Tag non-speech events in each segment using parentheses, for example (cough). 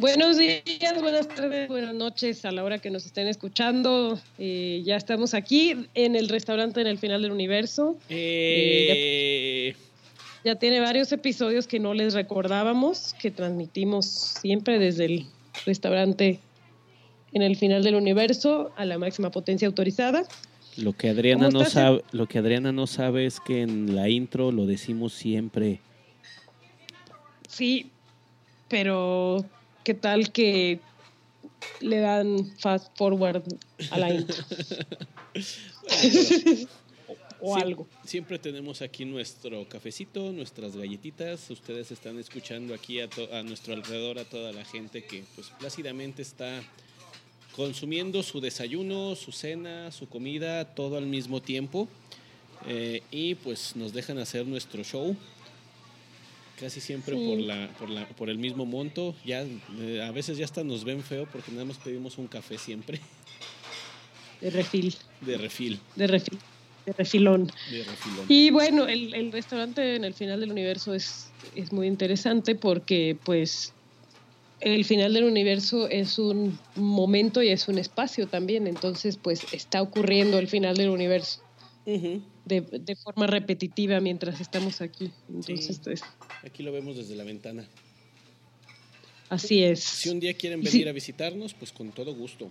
Buenos días, buenas tardes, buenas noches a la hora que nos estén escuchando. Eh, ya estamos aquí en el restaurante en el final del universo. Eh, ya, ya, tiene varios episodios que no les recordábamos, que transmitimos siempre desde el restaurante en el final del universo a la máxima potencia autorizada. Lo que Adriana no sabe, lo que Adriana no sabe es que en la intro lo decimos siempre. Sí, pero ¿qué tal que le dan fast forward a la intro? (laughs) o algo. Siempre tenemos aquí nuestro cafecito, nuestras galletitas. Ustedes están escuchando aquí a, a, nuestro alrededor a toda la gente que pues plácidamente está consumiendo su desayuno, su cena, su comida, todo al mismo tiempo. Eh, y pues nos dejan hacer nuestro show casi siempre sí. por, la, por, la, por el mismo monto. Ya, eh, a veces ya hasta nos ven feo porque nada más pedimos un café siempre. De refil. De refil. De refil. De refilón. De refilón. Y bueno, el, el, restaurante en el final del universo es, es muy interesante porque pues el final del universo es un momento y es un espacio también. Entonces pues está ocurriendo el final del universo. Uh -huh. de, de, forma repetitiva mientras estamos aquí. Entonces, sí. pues, aquí lo vemos desde la ventana. Así es. Si un día quieren venir sí. a visitarnos, pues con todo gusto.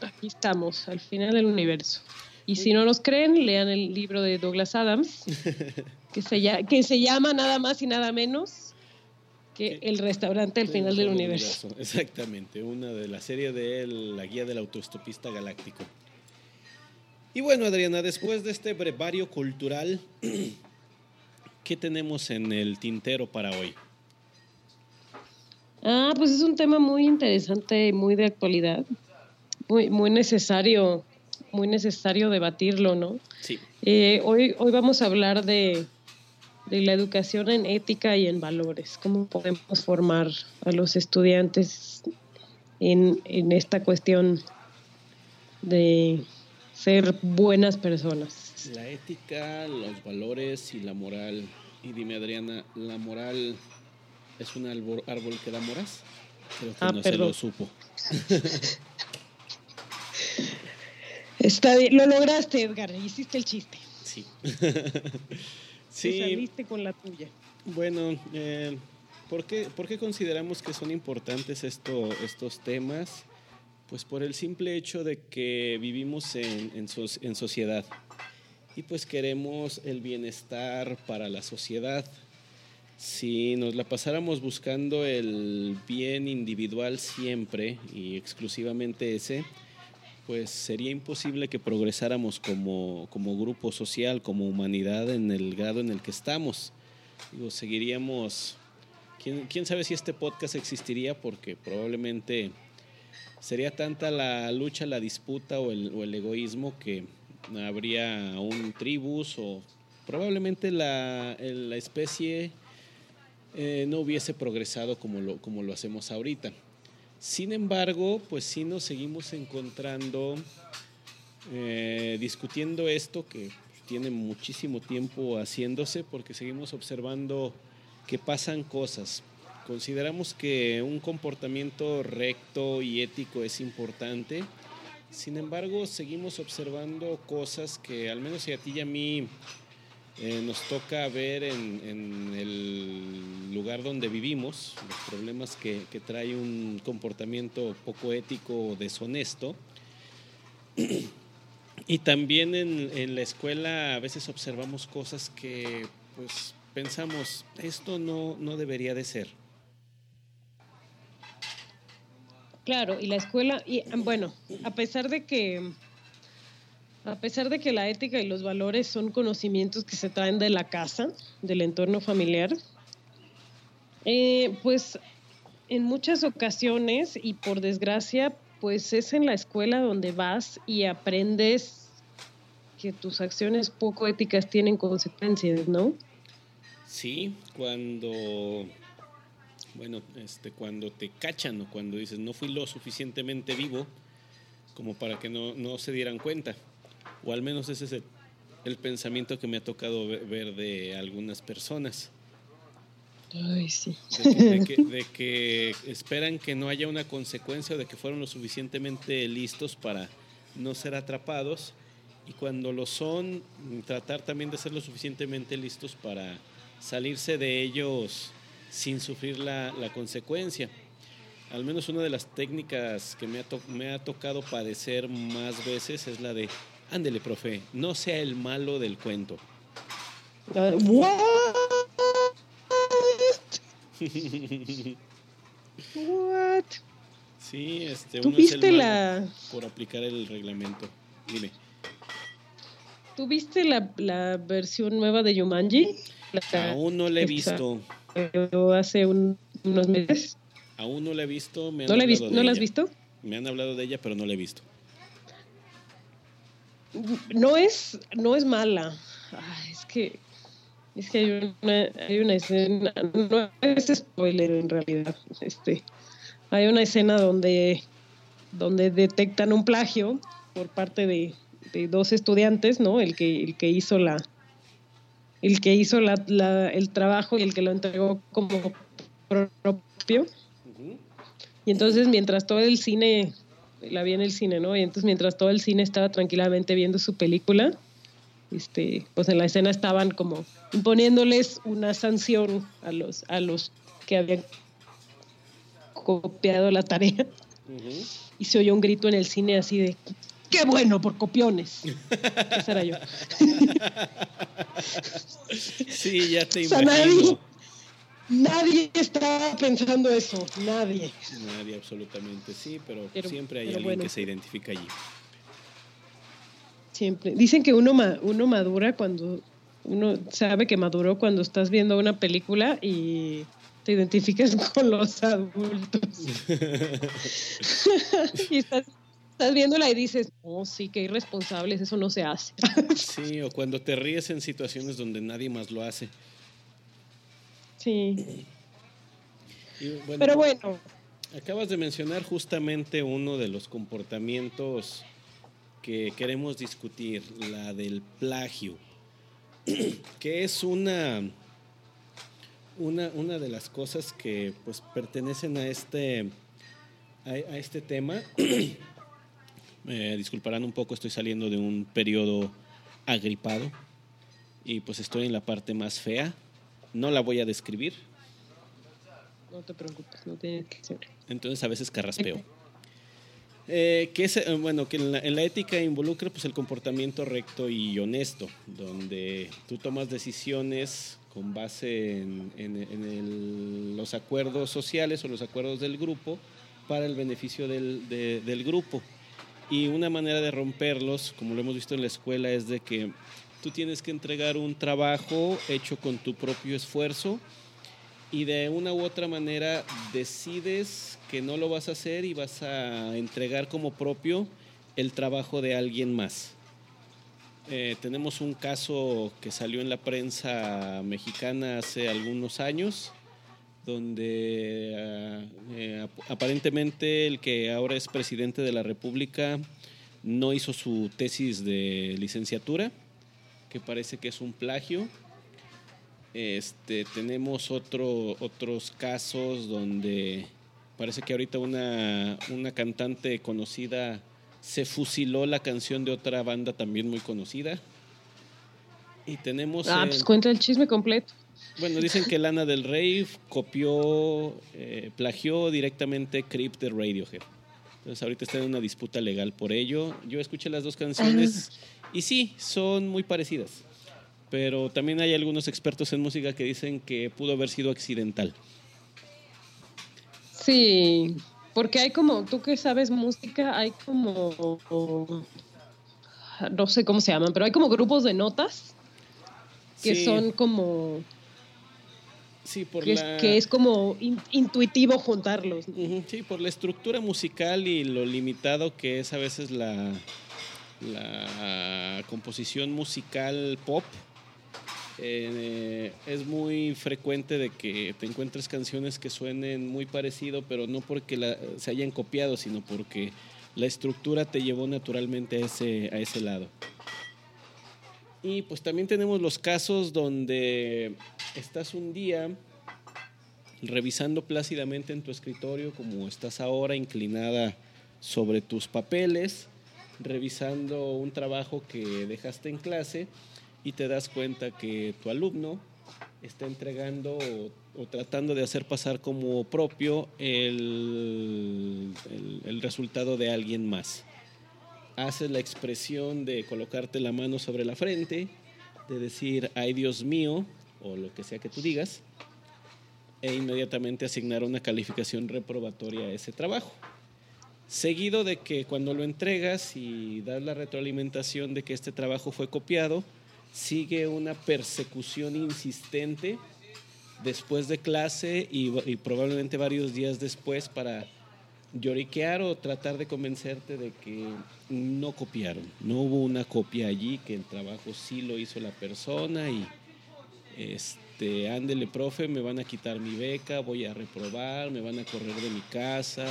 Aquí estamos, al final del universo. Y si no nos creen, lean el libro de Douglas Adams, (laughs) que se, llama, que se llama nada más y nada menos que El restaurante al final del universo. universo. Exactamente, una de la serie de La guía del autoestopista galáctico. Y bueno, Adriana, después de este brevario cultural, (clears throat) ¿qué tenemos en el tintero para hoy? Ah, pues es un tema muy interesante, muy de actualidad, muy, muy necesario, muy necesario debatirlo, ¿no? Sí. Eh, hoy, hoy vamos a hablar de, de la educación en ética y en valores, cómo podemos formar a los estudiantes en, en esta cuestión de ser buenas personas. La ética, los valores y la moral. Y dime, Adriana, ¿la moral es un árbol, árbol que da moras? Creo que ah, no perdón. se lo supo. (laughs) Está bien. Lo lograste, Edgar. Hiciste el chiste. Sí. (laughs) sí. Te saliste con la tuya. Bueno, eh, ¿por, qué, ¿por qué consideramos que son importantes esto, estos temas? Pues por el simple hecho de que vivimos en, en, so, en, sociedad y pues queremos el bienestar para la sociedad. Si nos la pasáramos buscando el bien individual siempre y exclusivamente ese, pues sería imposible que progresáramos como, como grupo social, como humanidad en el grado en el que estamos. Digo, seguiríamos, ¿quién, quién sabe si este podcast existiría porque probablemente sería tanta la lucha, la disputa o el, egoísmo que habría un tribus o probablemente la, especie eh, no hubiese progresado como lo, como lo hacemos ahorita. Sin embargo, pues sí nos seguimos encontrando eh, discutiendo esto que tiene muchísimo tiempo haciéndose porque seguimos observando que pasan cosas, Consideramos que un comportamiento recto y ético es importante. Sin embargo, seguimos observando cosas que al menos a ti y a mí eh, nos toca ver en, el lugar donde vivimos, los problemas que, que trae un comportamiento poco ético o deshonesto. Y también en, en, la escuela a veces observamos cosas que pues pensamos, esto no, no debería de ser. Claro, y la escuela, y bueno, a pesar de que A pesar de que la ética y los valores son conocimientos que se traen de la casa, del entorno familiar, eh, pues en muchas ocasiones y por desgracia, pues es en la escuela donde vas y aprendes que tus acciones poco éticas tienen consecuencias, ¿no? Sí, cuando bueno, este, cuando te cachan o cuando dices no fui lo suficientemente vivo como para que no, no se dieran cuenta. O al menos ese es el, pensamiento que me ha tocado ver de algunas personas. Ay, sí. (laughs) De que, esperan que no haya una consecuencia o de que fueron lo suficientemente listos para no ser atrapados y cuando lo son, tratar también de ser lo suficientemente listos para salirse de ellos sin sufrir la, la consecuencia. Al menos una de las técnicas que me ha, me ha tocado padecer más veces es la de, ándele, profe, no sea el malo del cuento. What? What? Sí, este, uno es el la... por aplicar el reglamento. Dime. ¿Tú viste la, la versión nueva de Yumanji? Aún no la he visto. Hace unos meses. Aún no la he visto. ¿No, la, ¿no la has visto? Me han hablado de ella, pero no la he visto. No es, no es mala. es que es que hay una, hay una escena, no es spoiler en realidad. Este, hay una escena donde, donde detectan un plagio por parte de, de dos estudiantes, ¿no? El que, el que hizo la, el que hizo la, la, el trabajo y el que lo entregó como propio. Y entonces mientras todo el cine, la vi en el cine, ¿no? Y entonces mientras todo el cine estaba tranquilamente viendo su película, este, pues en la escena estaban como imponiéndoles una sanción a los, a los que habían copiado la tarea. Y se oyó un grito en el cine así de ¡Qué bueno por copiones! (laughs) Esa era yo. (laughs) sí, ya te imagino. nadie, estaba pensando eso, nadie. Nadie, absolutamente, sí, pero, siempre hay alguien que se identifica allí. Siempre. Dicen que uno, uno madura cuando, uno sabe que maduró cuando estás viendo una película y te identificas (laughs) con los adultos. (laughs) (laughs) y estás estás viéndola y dices, oh, sí, qué irresponsables, eso no se hace. (laughs) sí, o cuando te ríes en situaciones donde nadie más lo hace. Sí. Pero bueno. Acabas de mencionar justamente uno de los comportamientos que queremos discutir, la del plagio, (clears throat) que es una, una, una de las cosas que pues pertenecen a este, a, a este tema (clears throat) Me disculparán un poco, estoy saliendo de un periodo agripado y pues estoy en la parte más fea. No la voy a describir. No te preocupes, no tiene que ser. Entonces a veces carraspeo. Eh, que es, eh, bueno, que en la, ética involucra pues, el comportamiento recto y honesto, donde tú tomas decisiones con base en, los acuerdos sociales o los acuerdos del grupo para el beneficio del, del grupo. Y una manera de romperlos, como lo hemos visto en la escuela, es de que tú tienes que entregar un trabajo hecho con tu propio esfuerzo y de una u otra manera decides que no lo vas a hacer y vas a entregar como propio el trabajo de alguien más. Eh, tenemos un caso que salió en la prensa mexicana hace algunos años donde ah, eh, aparentemente el que ahora es presidente de la República no hizo su tesis de licenciatura, que parece que es un plagio. Este, tenemos otro, otros casos donde parece que ahorita una, una cantante conocida se fusiló la canción de otra banda también muy conocida. Y tenemos... Ah, pues cuenta el chisme completo. Bueno, dicen que Lana del Rey copió, eh, plagió directamente Creep de Radiohead. Entonces ahorita está en una disputa legal por ello. Yo escuché las dos canciones y sí, son muy parecidas. Pero también hay algunos expertos en música que dicen que pudo haber sido accidental. Sí, porque hay como, tú que sabes música, hay como no sé cómo se llaman, pero hay como grupos de notas que Sí. son como, Sí, por que, la... es, que es como in- intuitivo juntarlos. Sí, por la estructura musical y lo limitado que es a veces la, la composición musical pop. eh, es muy frecuente de que te encuentres canciones que suenen muy parecido, pero no porque la- se hayan copiado, sino porque la estructura te llevó naturalmente a ese, a ese lado. Y pues también tenemos los casos donde estás un día revisando plácidamente en tu escritorio como estás ahora inclinada sobre tus papeles, revisando un trabajo que dejaste en clase y te das cuenta que tu alumno está entregando o, tratando de hacer pasar como propio el- el resultado de alguien más. Haces la expresión de colocarte la mano sobre la frente, de decir, ay Dios mío, o lo que sea que tú digas, e inmediatamente asignar una calificación reprobatoria a ese trabajo. Seguido de que cuando lo entregas y das la retroalimentación de que este trabajo fue copiado, sigue una persecución insistente después de clase y, y probablemente varios días después para lloriquear o tratar de convencerte de que no copiaron, no hubo una copia allí, que el trabajo sí lo hizo la persona y este, ándele, profe, me van a quitar mi beca, voy a reprobar, me van a correr de mi casa,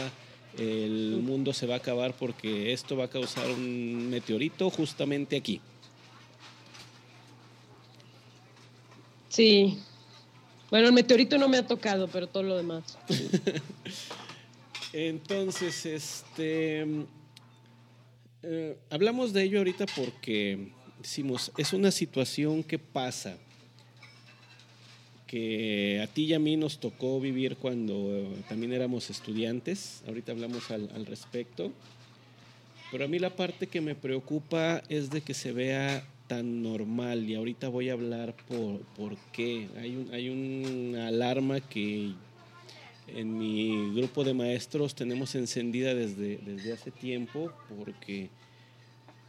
el mundo se va a acabar porque esto va a causar un meteorito justamente aquí. Sí. Bueno, el meteorito no me ha tocado, pero todo lo demás. (laughs) Entonces, este, eh, hablamos de ello ahorita porque decimos, es una situación que pasa, que a ti y a mí nos tocó vivir cuando también éramos estudiantes, ahorita hablamos al, al respecto, pero a mí la parte que me preocupa es de que se vea tan normal. Y ahorita voy a hablar por, por qué. Hay, un, hay una alarma que en mi grupo de maestros tenemos encendida desde, desde hace tiempo porque,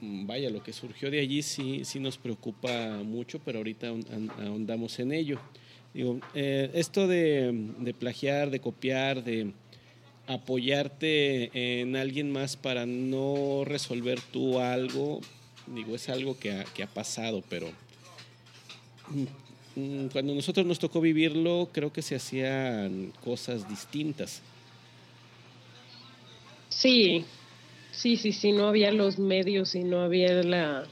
mm, vaya, lo que surgió de allí sí, sí nos preocupa mucho, pero ahorita ahon- ahon- ahondamos en ello. Digo, eh, esto de, de plagiar, de copiar, de apoyarte en alguien más para no resolver tú algo, digo, es algo que ha, que ha pasado, pero mm, cuando nosotros nos tocó vivirlo, creo que se hacían cosas distintas. Sí, sí, sí, sí, no había los medios y no había la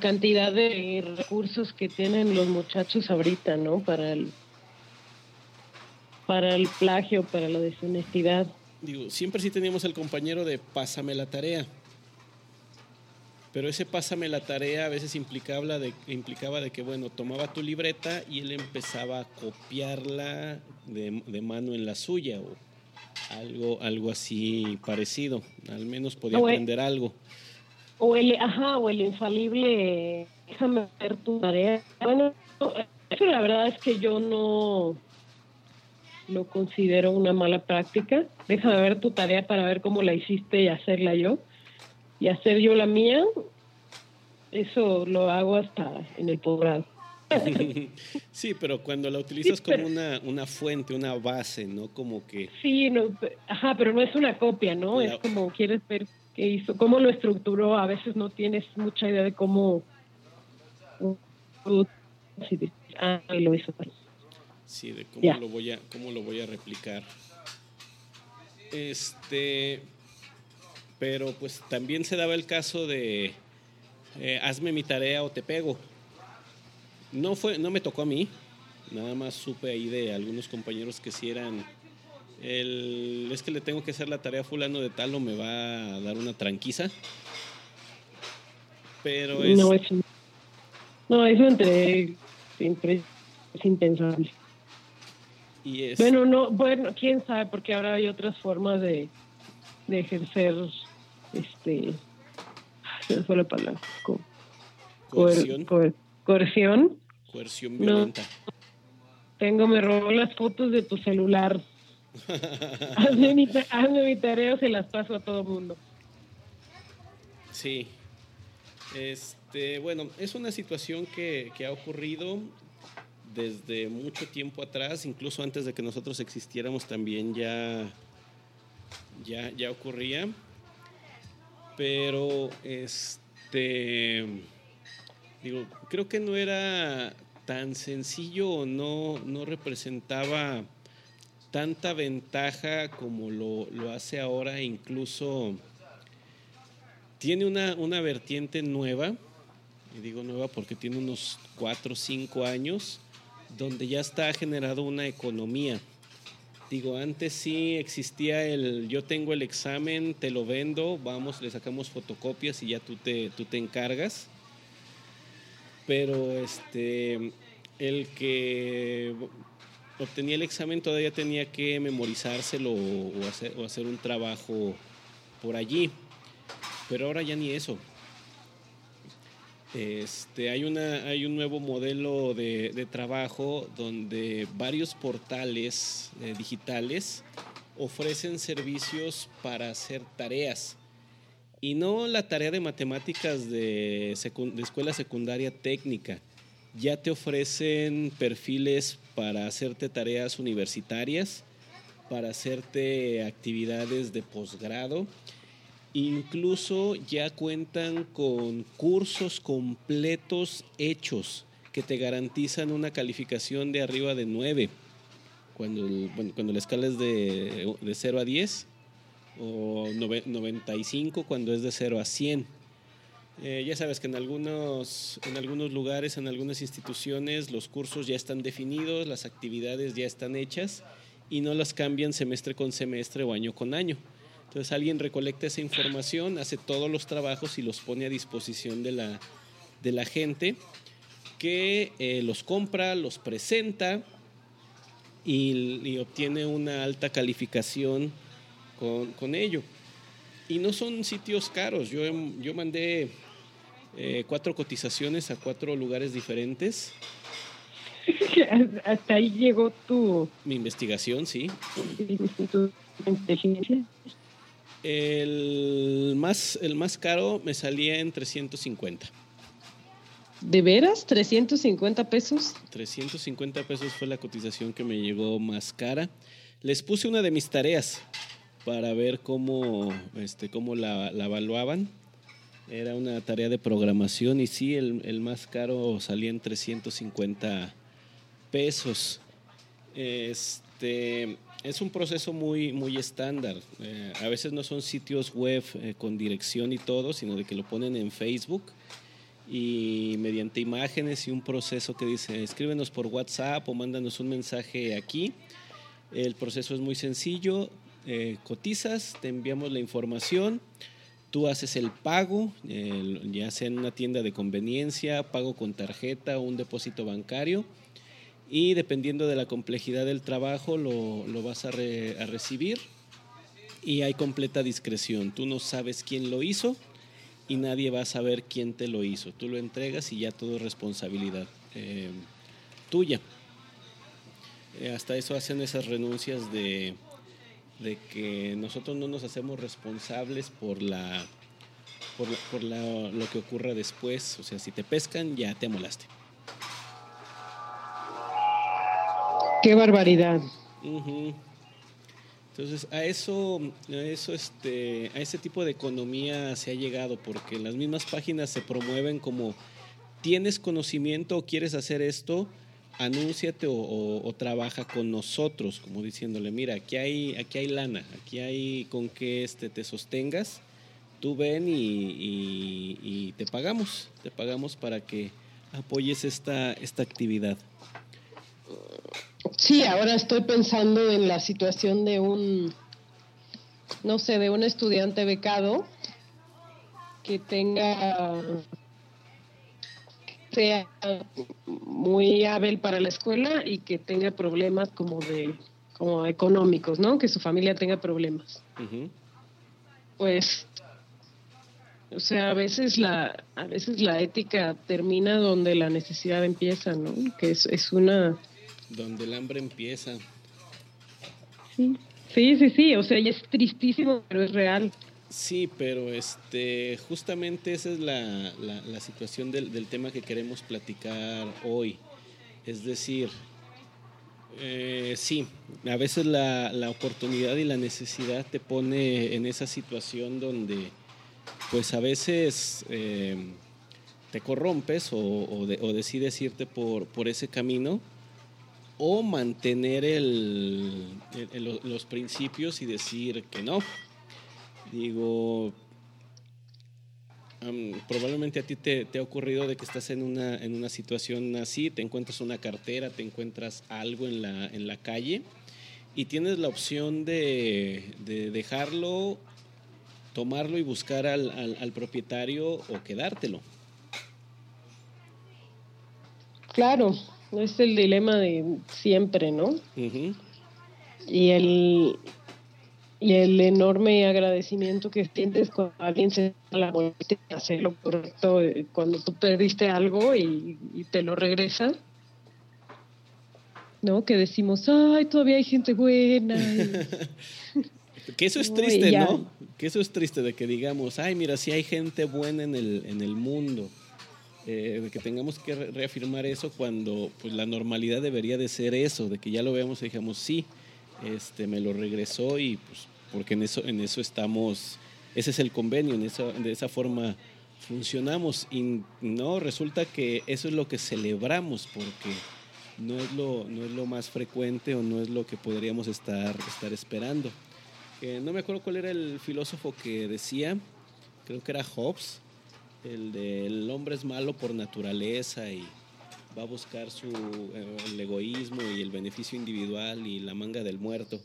cantidad de recursos que tienen los muchachos ahorita, ¿no? Para el, para el plagio, para la deshonestidad. Digo, siempre sí teníamos el compañero de pásame la tarea. Pero ese pásame la tarea a veces implicaba de, implicaba de que, bueno, tomaba tu libreta y él empezaba a copiarla de, de mano en la suya o algo, algo así parecido. Al menos podía eh. aprender algo. O el, ajá, o el infalible, déjame ver tu tarea. Bueno, eso la verdad es que yo no lo considero una mala práctica. Déjame ver tu tarea para ver cómo la hiciste y hacerla yo. Y hacer yo la mía, eso lo hago hasta en el posgrado. (laughs) sí, pero cuando la utilizas como una, una fuente, una base, ¿no? Como que Sí, no, ajá, pero no es una copia, ¿no? La- Es como quieres ver qué hizo, cómo lo estructuró. A veces no tienes mucha idea de cómo. Ah, lo hizo. Sí, de cómo lo voy a cómo lo voy a replicar. Este, pero pues también se daba el caso de eh, hazme mi tarea o te pego. No fue, no me tocó a mí. Nada más supe ahí de algunos compañeros que si eran el es que le tengo que hacer la tarea a fulano de tal o me va a dar una tranquiza. Pero es No, eso, no, eso entre siempre es impensable. y es Bueno, no, bueno, quién sabe, porque ahora hay otras formas de, de ejercer, este, se me fue la palabra, co- coer- coerción, coer- coerción. coerción No. violenta. Tengo, me robó las fotos de tu celular. (laughs) hazme, mi, hazme mi tarea o se las paso a todo mundo. Sí. Este, bueno, es una situación que, que ha ocurrido desde mucho tiempo atrás, incluso antes de que nosotros existiéramos también ya, ya, ya ocurría. Pero este digo, creo que no era tan sencillo no, no representaba tanta ventaja como lo, lo hace ahora, incluso tiene una, una vertiente nueva, y digo nueva porque tiene unos 4 o 5 años, donde ya está generado una economía. Digo, antes sí existía el yo tengo el examen, te lo vendo, vamos, le sacamos fotocopias y ya tú te, tú te encargas. Pero este el que obtenía el examen todavía tenía que memorizárselo o hacer, o hacer un trabajo por allí. Pero ahora ya ni eso. Este, hay, una, hay un nuevo modelo de, trabajo donde varios portales eh, digitales ofrecen servicios para hacer tareas. Y no la tarea de matemáticas de, de escuela secundaria técnica. Ya te ofrecen perfiles para hacerte tareas universitarias, para hacerte actividades de posgrado Incluso ya cuentan con cursos completos hechos que te garantizan una calificación de arriba de 9 cuando, cuando la escala es de, de 0 a 10 o 95 cuando es de 0 a 100. Eh, ya sabes que en algunos, en algunos lugares, en algunas instituciones, los cursos ya están definidos, las actividades ya están hechas y no las cambian semestre con semestre o año con año. Entonces alguien recolecta esa información, hace todos los trabajos y los pone a disposición de la, de la gente que eh, los compra, los presenta y, obtiene una alta calificación con, ello. Y no son sitios caros. Yo, yo mandé eh, cuatro cotizaciones a cuatro lugares diferentes. (laughs) Hasta ahí llegó tu... Mi investigación, sí. (laughs) Tu inteligencia. El más, el más caro me salía en 350. ¿De veras? ¿350 pesos? 350 pesos fue la cotización que me llegó más cara. Les puse una de mis tareas para ver cómo, este, cómo la, la evaluaban. Era una tarea de programación y sí, el, el más caro salía en 350 pesos. Este, es un proceso muy, muy estándar. Eh, a veces no son sitios web eh, con dirección y todo, sino de que lo ponen en Facebook y mediante imágenes y un proceso que dice escríbenos por WhatsApp o mándanos un mensaje aquí. El proceso es muy sencillo, eh, cotizas, te enviamos la información, tú haces el pago, ya sea en una tienda de conveniencia, pago con tarjeta o un depósito bancario y dependiendo de la complejidad del trabajo lo, lo vas a, recibir y hay completa discreción. Tú no sabes quién lo hizo y nadie va a saber quién te lo hizo. Tú lo entregas y ya todo es responsabilidad eh, tuya. Eh, hasta eso hacen esas renuncias de, de, que nosotros no nos hacemos responsables por la por, por lo que ocurra después. O sea, si te pescan, ya te amolaste. Qué barbaridad. Entonces, a eso, a eso, este, a ese tipo de economía se ha llegado, porque las mismas páginas se promueven como tienes conocimiento o quieres hacer esto, anúnciate o, trabaja con nosotros, como diciéndole, mira, aquí hay, aquí hay lana, aquí hay con que este, te sostengas, tú ven y, te pagamos, te pagamos para que apoyes esta actividad. Sí, ahora estoy pensando en la situación de un, no sé, de un estudiante becado que tenga, sea muy hábil para la escuela y que tenga problemas como de, como económicos, ¿no? Que su familia tenga problemas. Pues, o sea, a veces la, a veces la ética termina donde la necesidad empieza, ¿no? Que es, es una donde el hambre empieza. Sí, sí, sí, sí, o sea, y es tristísimo, pero es real. Sí, pero este, justamente esa es la, la, situación del, del, tema que queremos platicar hoy. Es decir, eh, sí, a veces la, la, oportunidad y la necesidad te pone en esa situación donde, pues a veces eh, te corrompes o, o, decides irte por, por ese camino o mantener el, los principios y decir que no. Digo, probablemente a ti te, ha ocurrido de que estás en una, en una situación así, te encuentras una cartera, te encuentras algo en la, en la calle y tienes la opción de, dejarlo, tomarlo y buscar al, propietario o quedártelo. Claro, es el dilema de siempre, ¿no? Y el, y el enorme agradecimiento que sientes cuando alguien se da la vuelta y hace lo correcto eh, cuando tú perdiste algo y, te lo regresa. ¿No? Que decimos, ay, todavía hay gente buena. (laughs) que eso es triste, ¿no? Que eso es triste de que digamos, ay, mira, si hay gente buena en el, en el mundo. Eh, que tengamos que reafirmar eso cuando pues la normalidad debería de ser eso, de que ya lo veamos y digamos, sí, este, me lo regresó y pues porque en eso, en eso estamos, ese es el convenio, en esa, de esa forma funcionamos y no, resulta que eso es lo que celebramos porque no es lo, no es lo más frecuente o no es lo que podríamos estar, estar esperando. no me acuerdo cuál era el filósofo que decía, creo que era Hobbes, el del hombre es malo por naturaleza y va a buscar su, eh, el egoísmo y el beneficio individual y la manga del muerto.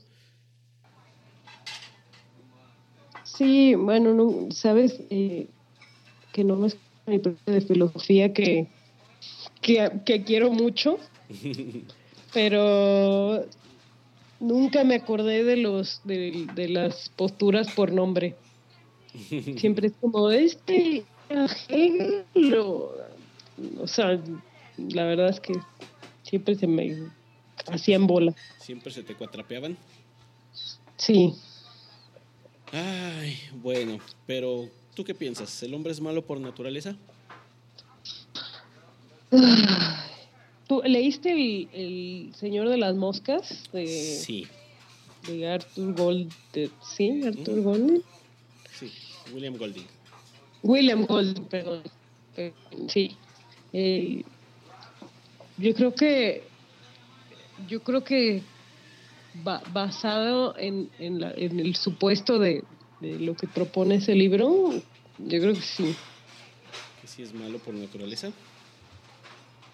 Sí, bueno, no, sabes eh, que no es mi de filosofía que, que, quiero mucho, (laughs) pero nunca me acordé de los de, de las posturas por nombre. (laughs) Siempre es como este ejemplo. O sea, la verdad es que siempre se me hacían bola. ¿Siempre se te cuatrapeaban? Sí. Ay, bueno, pero ¿tú qué piensas? ¿El hombre es malo por naturaleza? ¿Tú leíste el, Señor de las Moscas? De, sí. De Arthur Gold. ¿Sí? ¿Arthur Golding? Sí, William Golding. William Golding, perdón. Sí. Eh, yo creo que yo creo que basado en, en, la, en, el supuesto de, de, lo que propone ese libro, yo creo que sí. ¿Que sí es malo por naturaleza?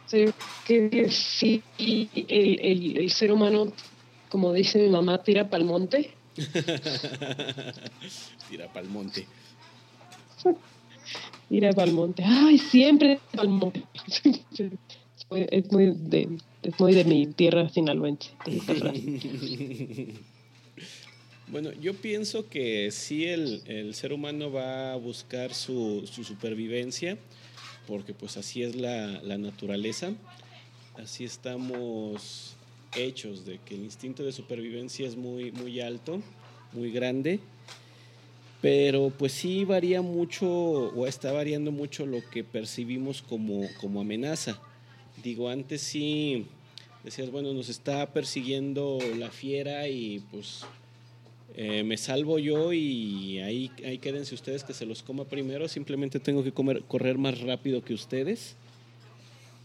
Sí, que sí, el, el, el ser humano, como dice mi mamá, tira para el monte. (laughs) tira para el monte. Tira para el monte. Ay, siempre para el monte. es muy de, es muy de mi tierra sinaloense. (laughs) bueno, yo pienso que sí el, el, ser humano va a buscar su, su supervivencia, porque pues así es la, la, naturaleza, así estamos hechos de que el instinto de supervivencia es muy, muy alto, muy grande, pero pues sí varía mucho o está variando mucho lo que percibimos como, como amenaza. Digo, antes sí decías, bueno, nos está persiguiendo la fiera y pues eh, me salvo yo y ahí, ahí quédense ustedes que se los coma primero, simplemente tengo que comer, correr más rápido que ustedes.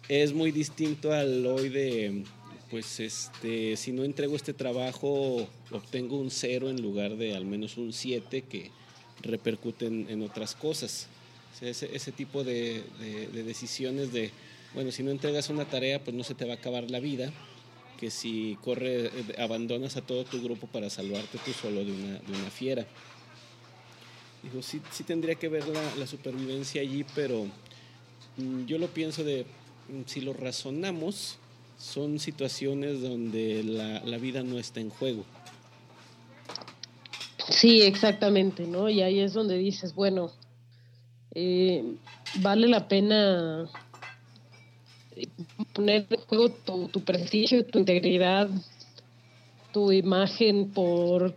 Es muy distinto al hoy de, pues este, si no entrego este trabajo, obtengo un cero en lugar de al menos un siete que repercuten en otras cosas. ese, tipo de decisiones de bueno, si no entregas una tarea, pues no se te va a acabar la vida, que si corre, abandonas a todo tu grupo para salvarte tú solo de una, de una fiera. Digo, sí, sí tendría que ver la, supervivencia allí, pero mm, yo lo pienso de, mm, si lo razonamos, son situaciones donde la, la vida no está en juego. Sí, exactamente, ¿no? Y ahí es donde dices, bueno, eh, vale la pena poner en juego tu, prestigio, tu integridad, tu imagen por,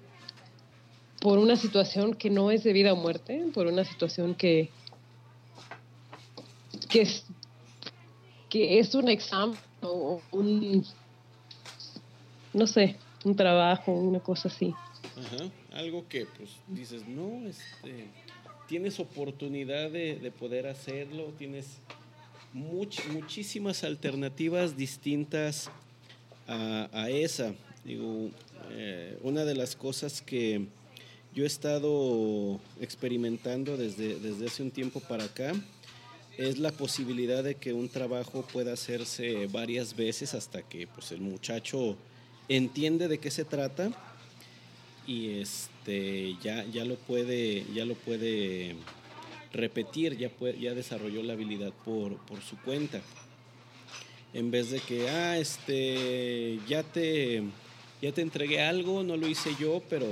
por una situación que no es de vida o muerte, por una situación que, que, es, que es un examen o un, no sé, un trabajo, una cosa así. Algo que pues dices, no, este, tienes oportunidad de, de poder hacerlo, tienes muchísimas alternativas distintas a, a esa. Digo, eh, una de las cosas que yo he estado experimentando desde, desde hace un tiempo para acá es la posibilidad de que un trabajo pueda hacerse varias veces hasta que pues, el muchacho entiende de qué se trata y este ya, ya lo puede ya lo puede repetir ya ya desarrolló la habilidad por, por su cuenta en vez de que ah este ya te ya te entregué algo, no lo hice yo, pero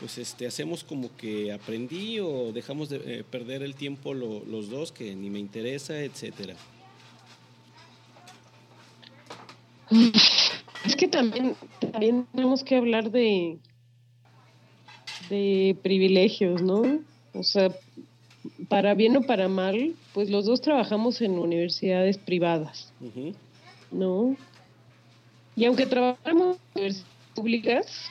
pues este, hacemos como que aprendí o dejamos de eh, perder el tiempo los dos, que ni me interesa, etcétera. (laughs) Es que también, también tenemos que hablar de, de privilegios, ¿no? O sea, para bien o para mal, pues los dos trabajamos en universidades privadas, ¿no? Y aunque trabajamos en universidades públicas,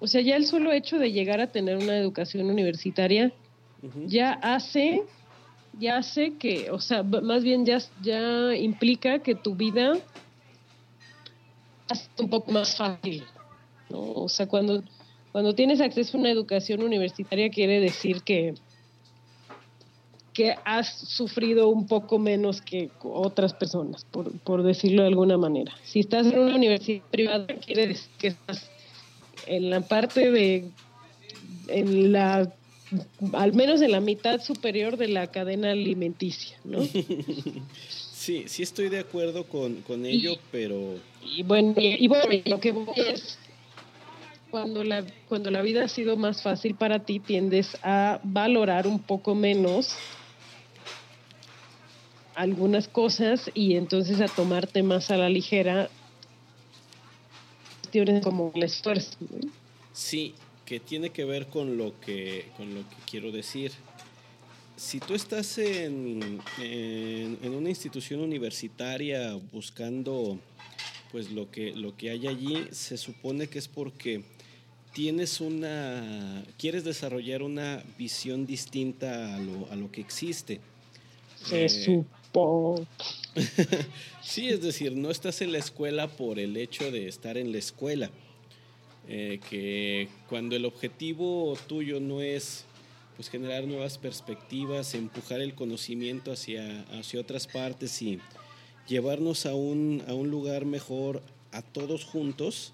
o sea, ya el solo hecho de llegar a tener una educación universitaria ya hace, ya hace que, o sea, más bien ya, ya implica que tu vida es un poco más fácil, ¿no? O sea, cuando, cuando tienes acceso a una educación universitaria quiere decir que que has sufrido un poco menos que otras personas, por, decirlo de alguna manera. Si estás en una universidad privada, quiere decir que estás en la parte de, en la, al menos en la mitad superior de la cadena alimenticia, ¿no? (laughs) Sí, sí estoy de acuerdo con, ello, pero... Y bueno, y, bueno, lo que voy es cuando la, cuando la vida ha sido más fácil para ti, tiendes a valorar un poco menos algunas cosas y entonces a tomarte más a la ligera cuestiones como el esfuerzo. Sí, que tiene que ver con lo que, con lo que quiero decir. Si tú estás en, en, una institución universitaria buscando pues lo que, lo que hay allí, se supone que es porque tienes una, quieres desarrollar una visión distinta a lo, a lo que existe. Se eh, (laughs) sí, es decir, no estás en la escuela por el hecho de estar en la escuela. Eh, que cuando el objetivo tuyo no es pues generar nuevas perspectivas, empujar el conocimiento hacia, hacia otras partes y llevarnos a un, a un lugar mejor a todos juntos,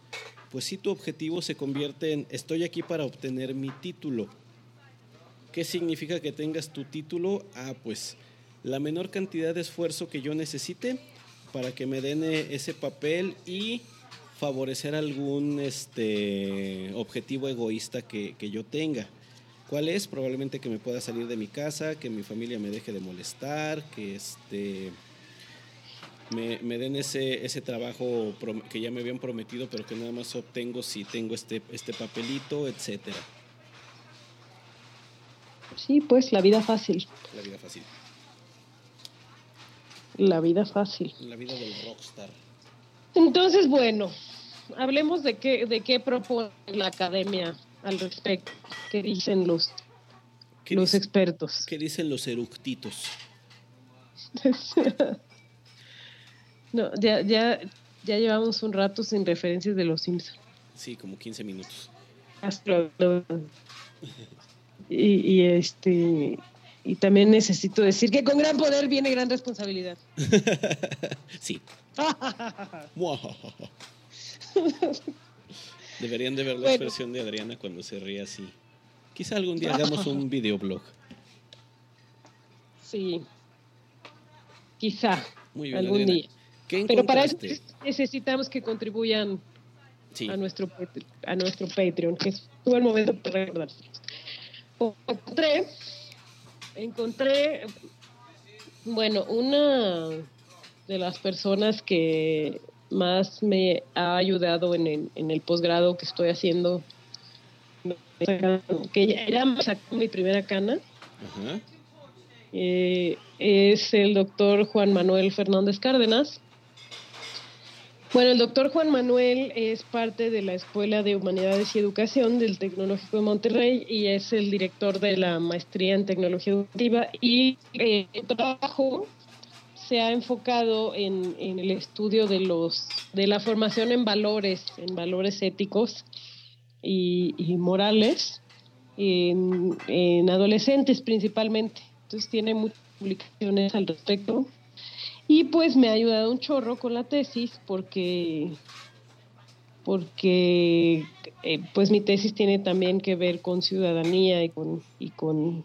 pues sí tu objetivo se convierte en estoy aquí para obtener mi título. ¿Qué significa que tengas tu título? Ah, pues la menor cantidad de esfuerzo que yo necesite para que me den eh, ese papel y favorecer algún este, objetivo egoísta que, yo tenga. ¿Cuál es? Probablemente que me pueda salir de mi casa, que mi familia me deje de molestar, que este, me, me den ese, ese trabajo que ya me habían prometido, pero que nada más obtengo si tengo este, este papelito, etcétera. Sí, pues la vida fácil. La vida fácil. La vida fácil. La vida del rockstar. Entonces, bueno, hablemos de qué, de qué propone la academia al respecto. ¿Qué dicen los, los expertos? ¿Qué dicen los eructitos? (laughs) no, ya, ya, ya llevamos un rato sin referencias de los Simpsons. Sí, como 15 minutos. y, y este y también necesito decir que con gran poder viene gran responsabilidad. (laughs) sí. (laughs) Deberían de ver la expresión de Adriana cuando se ríe así. Quizá algún día hagamos un (laughs) videoblog. Sí. Quizá. Muy bien, algún día. Pero para eso necesitamos que contribuyan a, nuestro, a nuestro Patreon, que es buen momento para recordar. Encontré encontré, bueno, una de las personas que más me ha ayudado en el, en el posgrado que estoy haciendo que ya, me sacó mi primera cana. Eh, es el doctor Juan Manuel Fernández Cárdenas. Bueno, el doctor Juan Manuel es parte de la Escuela de Humanidades y Educación del Tecnológico de Monterrey y es el director de la maestría en tecnología educativa y eh, el trabajo se ha enfocado en, el estudio de los de la formación en valores, en valores éticos y, morales en, en adolescentes principalmente. Entonces tiene muchas publicaciones al respecto y pues me ha ayudado un chorro con la tesis porque porque eh, pues mi tesis tiene también que ver con ciudadanía y con y con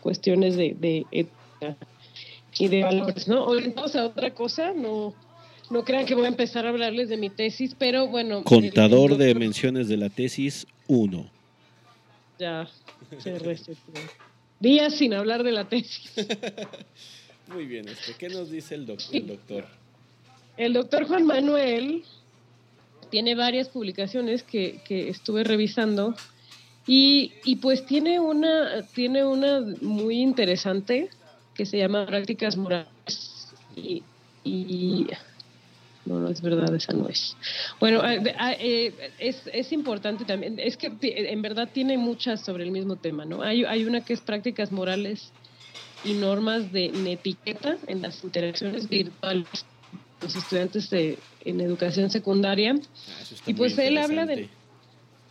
cuestiones de, de ética y de valores, ¿no? Orientados a otra cosa, no no crean que voy a empezar a hablarles de mi tesis, pero bueno. Contador de menciones de la tesis, uno. Ya, días sin hablar de la tesis. (laughs) Muy bien, este, ¿qué nos dice el, doctor? El doctor Juan Manuel tiene varias publicaciones que, estuve revisando y, pues tiene una, tiene una muy interesante que se llama Prácticas Morales y, no, no es verdad, esa no es. Bueno, eh, es, es, importante también, es que en verdad tiene muchas sobre el mismo tema, ¿no? Hay, hay una que es Prácticas Morales y normas de netiqueta en las interacciones virtuales los estudiantes de, en educación secundaria. Ah, y pues él habla de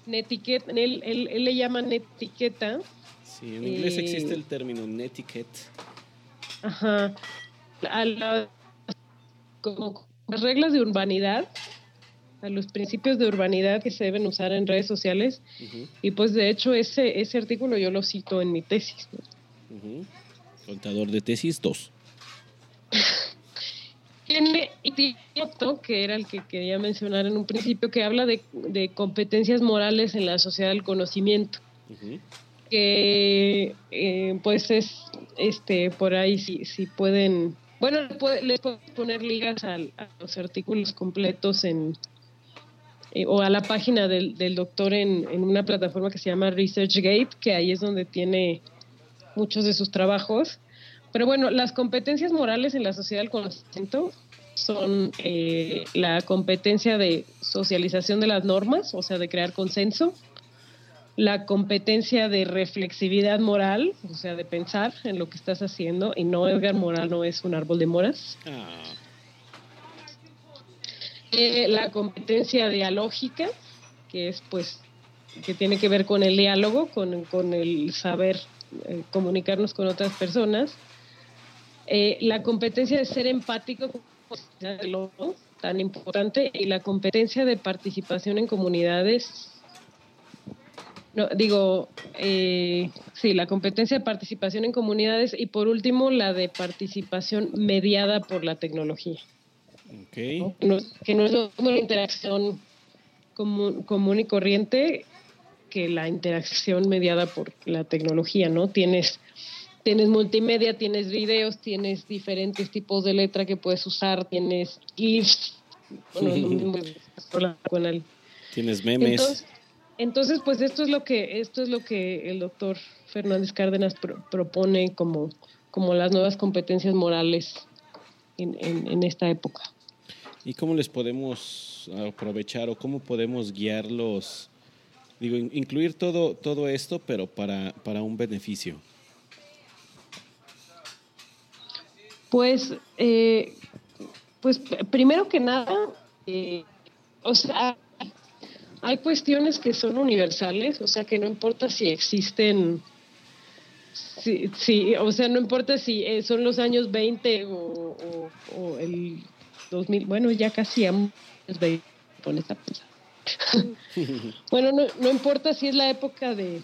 netiqueta, él, él, le llama netiqueta. Sí, en inglés eh, existe el término netiquette. Ajá. A las como las reglas de urbanidad, a los principios de urbanidad que se deben usar en redes sociales. Y pues de hecho ese, ese artículo yo lo cito en mi tesis. Contador de tesis 2. (laughs) Tiene otro, que era el que quería mencionar en un principio, que habla de, competencias morales en la sociedad del conocimiento. Que eh, pues es este por ahí si, si pueden bueno les puedo poner ligas a los artículos completos en eh, o a la página del, del doctor en, en, una plataforma que se llama ResearchGate, que ahí es donde tiene muchos de sus trabajos. Pero bueno, las competencias morales en la sociedad del conocimiento son eh, la competencia de socialización de las normas, o sea, de crear consenso, la competencia de reflexividad moral, o sea, de pensar en lo que estás haciendo, y no, Edgar Moral no es un árbol de moras. Ah. Eh, la competencia dialógica, que es pues, que tiene que ver con el diálogo, con, con el saber eh, comunicarnos con otras personas. Eh, la competencia de ser empático, tan importante, y la competencia de participación en comunidades. No, digo, eh, sí, la competencia de participación en comunidades y por último la de participación mediada por la tecnología. Que, no, es una interacción común, común y corriente, que la interacción mediada por la tecnología, ¿no? Tienes, tienes multimedia, tienes videos, tienes diferentes tipos de letra que puedes usar, tienes GIFs, (laughs) tienes memes. Entonces, pues esto es lo que esto es lo que el doctor Fernández Cárdenas propone como, como las nuevas competencias morales en, en esta época. ¿Y cómo les podemos aprovechar o cómo podemos guiarlos Digo, incluir todo, todo esto, pero para, para un beneficio. Pues, eh, pues primero que nada, eh, o sea, hay cuestiones que son universales, o sea, que no importa si existen, si, o sea, no importa si eh, son los años 20 o, o, el 2000, bueno, ya casi a 20 con esta (laughs) bueno, no, importa si es la época de,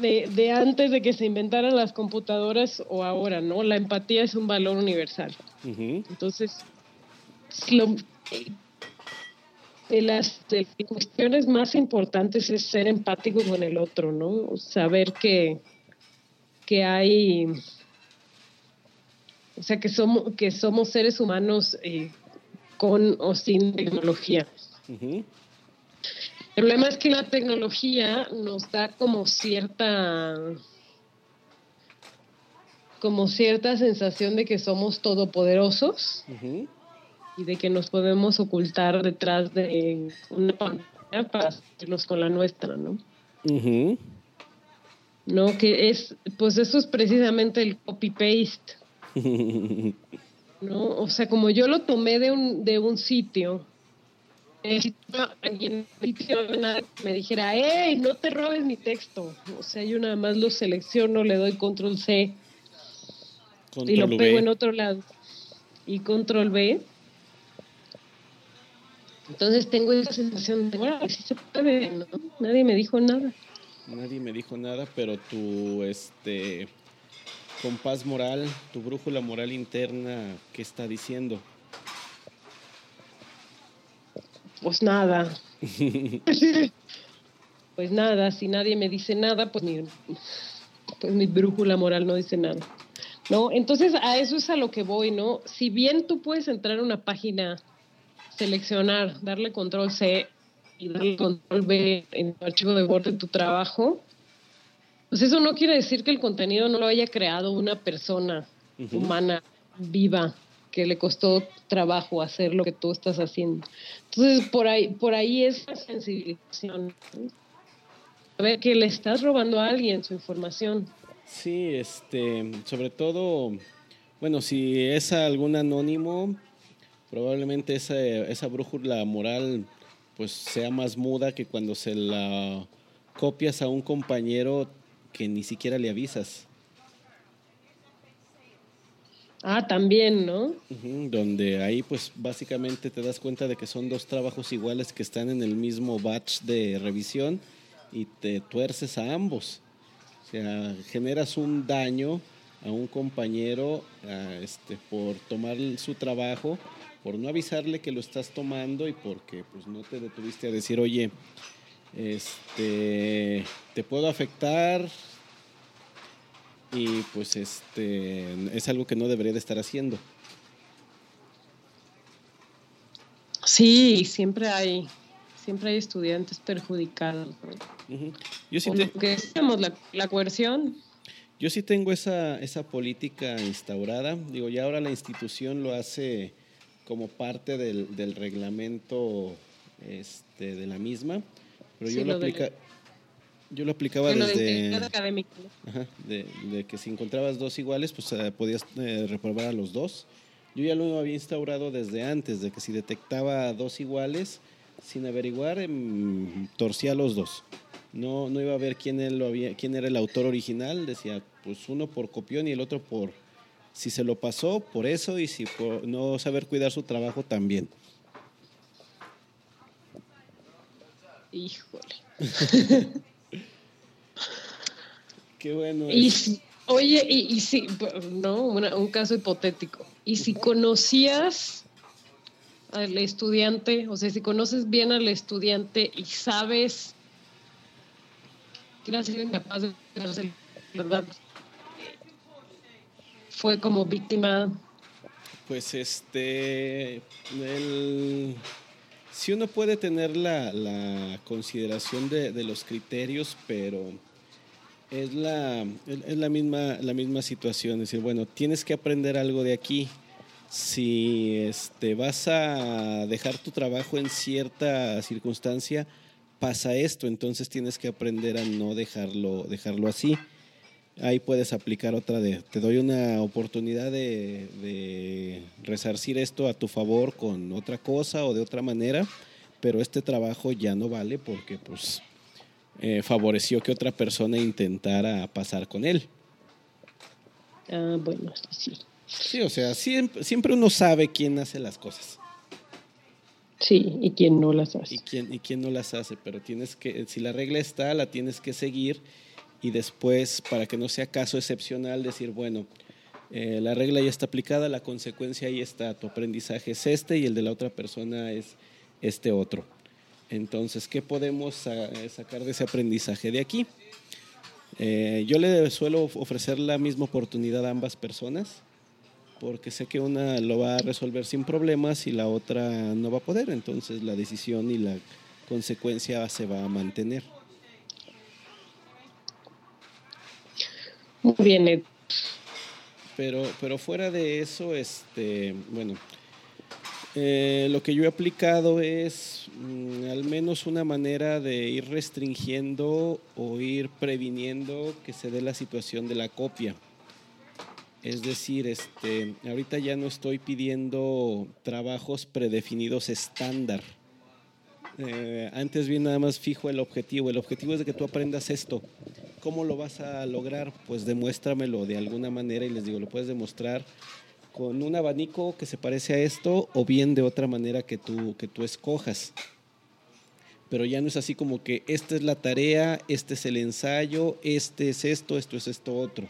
de, antes de que se inventaran las computadoras o ahora, ¿no? La empatía es un valor universal. Entonces, de las cuestiones más importantes es ser empático con el otro, ¿no? Saber que, que hay, o sea, que somos, que somos seres humanos eh, con o sin tecnología. El problema es que la tecnología nos da como cierta como cierta sensación de que somos todopoderosos y de que nos podemos ocultar detrás de una pantalla para hacernos con la nuestra, ¿no? No, que es, pues eso es precisamente el copy-paste. (laughs) ¿No? O sea, como yo lo tomé de un, de un sitio, alguien me dijera, hey, no te robes mi texto. O sea, yo nada más lo selecciono, le doy control C y lo pego en otro lado. Y control B. Entonces tengo esa sensación de, bueno, sí se puede, ¿no? Nadie me dijo nada. Nadie me dijo nada, pero tu este compás moral, tu brújula moral interna, ¿qué está diciendo? Pues nada. (laughs) pues nada, si nadie me dice nada, pues mi, pues mi brújula moral no dice nada. ¿No? Entonces a eso es a lo que voy, ¿no? Si bien tú puedes entrar a una página, seleccionar, darle control C y darle control B en tu archivo de Word de tu trabajo, pues eso no quiere decir que el contenido no lo haya creado una persona humana viva que le costó trabajo hacer lo que tú estás haciendo. Entonces, por ahí, por ahí es la sensibilización. A ver que le estás robando a alguien su información. Sí, este, sobre todo, bueno, si es algún anónimo, probablemente esa, esa brújula moral pues sea más muda que cuando se la copias a un compañero que ni siquiera le avisas. Ah, también, ¿no? donde ahí pues básicamente te das cuenta de que son dos trabajos iguales que están en el mismo batch de revisión y te tuerces a ambos. O sea, generas un daño a un compañero este, por tomar su trabajo por no avisarle que lo estás tomando y porque pues no te detuviste a decir, oye, este, te puedo afectar y pues este, es algo que no debería de estar haciendo. Sí, siempre hay, siempre hay estudiantes perjudicados. Yo sí que tenemos la, la coerción. Yo sí tengo esa, esa política instaurada. Digo, ya ahora la institución lo hace como parte del, del reglamento este, de la misma, pero yo, lo aplica, yo lo aplicaba desde... De, que si encontrabas dos iguales, pues eh, podías eh, reprobar a los dos. Yo ya lo había instaurado desde antes, de que si detectaba dos iguales, sin averiguar, em, torcía los dos. No, no iba a ver quién, él lo había, quién era el autor original, decía, pues uno por copión y el otro por, si se lo pasó por eso y si por no saber cuidar su trabajo también. Híjole. (laughs) Qué bueno. Y oye, y, si, no, un caso hipotético. Y si conocías al estudiante, o sea, si conoces bien al estudiante y sabes que era incapaz de hacer verdad, fue como víctima? Pues este, si uno puede tener la, consideración de, los criterios, pero es la, es la, misma, la misma situación, es decir, bueno, tienes que aprender algo de aquí. Si este, vas a dejar tu trabajo en cierta circunstancia, pasa esto, entonces tienes que aprender a no dejarlo, dejarlo así ahí puedes aplicar otra de, te doy una oportunidad de, resarcir esto a tu favor con otra cosa o de otra manera, pero este trabajo ya no vale porque pues eh, favoreció que otra persona intentara pasar con él. Ah, bueno, sí. Sí, o sea, siempre, siempre uno sabe quién hace las cosas. Sí, y quién no las hace. Y quién, y quién no las hace, pero tienes que, si la regla está, la tienes que seguir y después, para que no sea caso excepcional, decir, bueno, eh, la regla ya está aplicada, la consecuencia ahí está, tu aprendizaje es este y el de la otra persona es este otro. Entonces, ¿qué podemos eh, sacar de ese aprendizaje de aquí? Eh, yo le suelo ofrecer la misma oportunidad a ambas personas, porque sé que una lo va a resolver sin problemas y la otra no va a poder. Entonces, la decisión y la consecuencia se va a mantener. Muy bien, Ed. Pero, pero fuera de eso, este, bueno, eh, lo que yo he aplicado es mm, al menos una manera de ir restringiendo o ir previniendo que se dé la situación de la copia. Es decir, este, ahorita ya no estoy pidiendo trabajos predefinidos estándar. Eh, antes bien nada más fijo el objetivo. El objetivo es de que tú aprendas esto. ¿Cómo lo vas a lograr? Pues demuéstramelo de alguna manera y les digo, lo puedes demostrar con un abanico que se parece a esto o bien de otra manera que tú, que tú escojas. Pero ya no es así como que esta es la tarea, este es el ensayo, este es esto, esto es esto otro,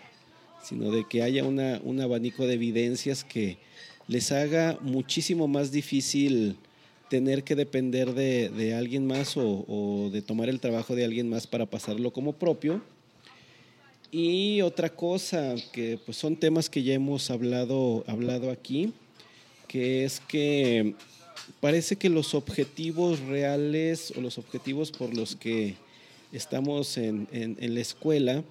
sino de que haya un abanico de evidencias que les haga muchísimo más difícil tener que depender de, de alguien más o, o de tomar el trabajo de alguien más para pasarlo como propio y otra cosa, que pues son temas que ya hemos hablado, hablado aquí, que es que parece que los objetivos reales o los objetivos por los que estamos en, en, la escuela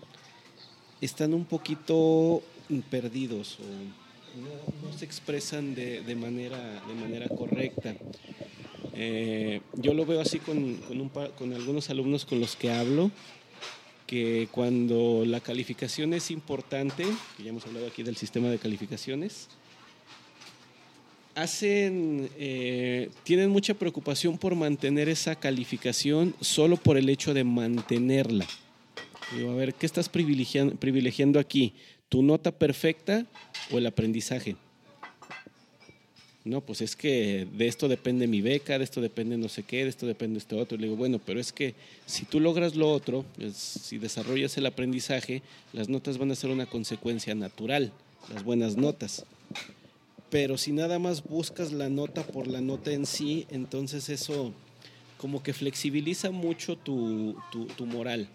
están un poquito perdidos o no, se expresan de, de, manera, de manera correcta. Eh, yo lo veo así con, con, un, con algunos alumnos con los que hablo que cuando la calificación es importante, que ya hemos hablado aquí del sistema de calificaciones, hacen, eh, tienen mucha preocupación por mantener esa calificación solo por el hecho de mantenerla. a ver, ¿qué estás privilegiando, privilegiando aquí? ¿Tu nota perfecta o el aprendizaje? No, pues es que de esto depende mi beca, de esto depende no sé qué, de esto depende este otro. Le digo, bueno, pero es que si tú logras lo otro, si desarrollas el aprendizaje, las notas van a ser una consecuencia natural, las buenas notas. Pero si nada más buscas la nota por la nota en sí, entonces eso como que flexibiliza mucho tu, tu, tu moral.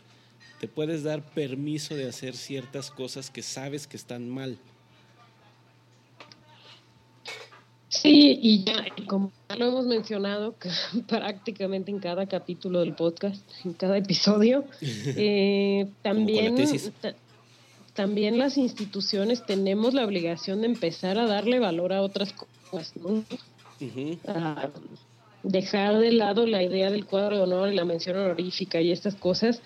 Te puedes dar permiso de hacer ciertas cosas que sabes que están mal Sí, y ya, como lo hemos mencionado (laughs) prácticamente en cada capítulo del podcast, en cada episodio, (laughs) eh, también, también las instituciones tenemos la obligación de empezar a darle valor a otras cosas, ¿no? dejar de lado la idea del cuadro de honor y la mención honorífica y estas cosas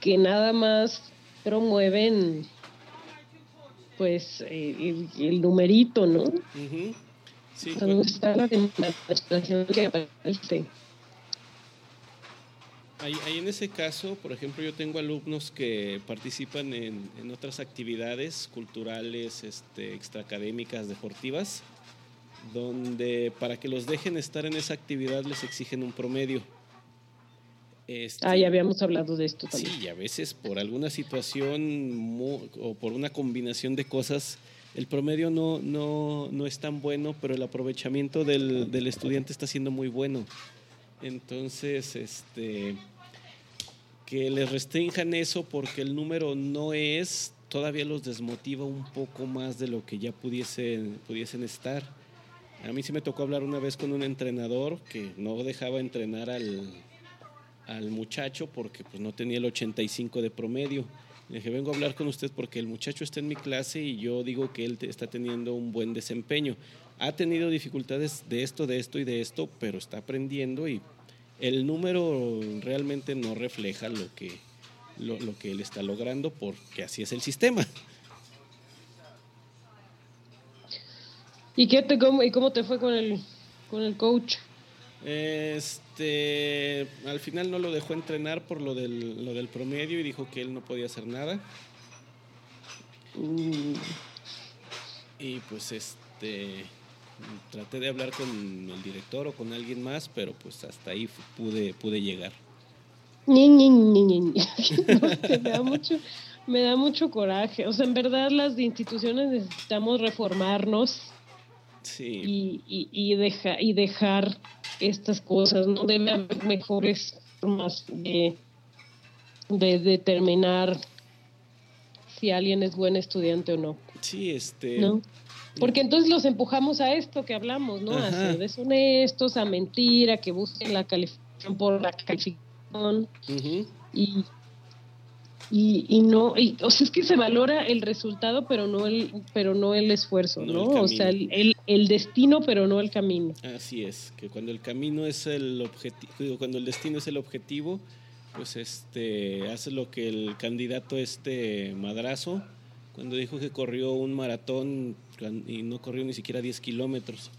que nada más promueven pues eh, el, numerito, ¿no? Sí, Ahí, en ese caso, por ejemplo, yo tengo alumnos que participan en, en otras actividades culturales, este, extraacadémicas, deportivas, donde para que los dejen estar en esa actividad les exigen un promedio. Este, ah, ya habíamos hablado de esto también. Sí, y a veces por alguna situación o por una combinación de cosas el promedio no, no, no es tan bueno, pero el aprovechamiento del, del, estudiante está siendo muy bueno. Entonces, este, que les restrinjan eso porque el número no es, todavía los desmotiva un poco más de lo que ya pudiesen, pudiesen estar. A mí sí me tocó hablar una vez con un entrenador que no dejaba entrenar al, al muchacho porque pues, no tenía el 85 de promedio le dije, vengo a hablar con usted porque el muchacho está en mi clase y yo digo que él está teniendo un buen desempeño. Ha tenido dificultades de esto, de esto y de esto, pero está aprendiendo y el número realmente no refleja lo que, lo, que él está logrando porque así es el sistema. ¿Y, qué te, cómo, y cómo te fue con el, con el coach? Este, al final no lo dejó entrenar por lo del, lo del promedio y dijo que él no podía hacer nada. Y pues este, traté de hablar con el director o con alguien más, pero pues hasta ahí pude, pude llegar. (laughs) me da mucho, me da mucho coraje. O sea, en verdad las instituciones necesitamos reformarnos y, y, y, deja, y dejar estas cosas, ¿no? Debe haber mejores formas de, de determinar si alguien es buen estudiante o no. Sí, este. ¿No? Porque entonces los empujamos a esto que hablamos, ¿no? A ser deshonestos, a mentir, a que busquen la calificación por la calificación y, y, no, y, o sea, es que se valora el resultado, pero no el, pero no el esfuerzo, ¿no? o sea, el, el, destino, pero no el camino. Así es, que cuando el camino es el objetivo, cuando el destino es el objetivo, pues este hace lo que el candidato este madrazo cuando dijo que corrió un maratón y no corrió ni siquiera 10 kilómetros,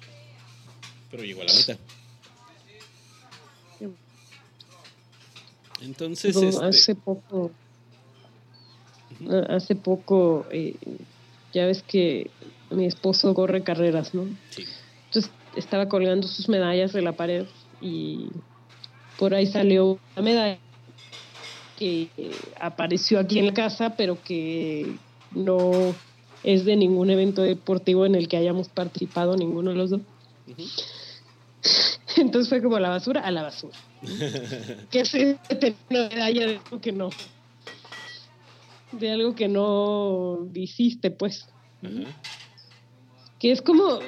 pero llegó a la meta. Entonces, este hace poco, hace poco, eh, ya ves que mi esposo corre carreras, ¿no? Sí. Entonces estaba colgando sus medallas de la pared y por ahí salió una medalla que apareció aquí en la casa, pero que no es de ningún evento deportivo en el que hayamos participado ninguno de los dos. Entonces fue como la basura a la basura. (laughs) que se una medalla de algo que no. De algo que no hiciste, pues. Que es como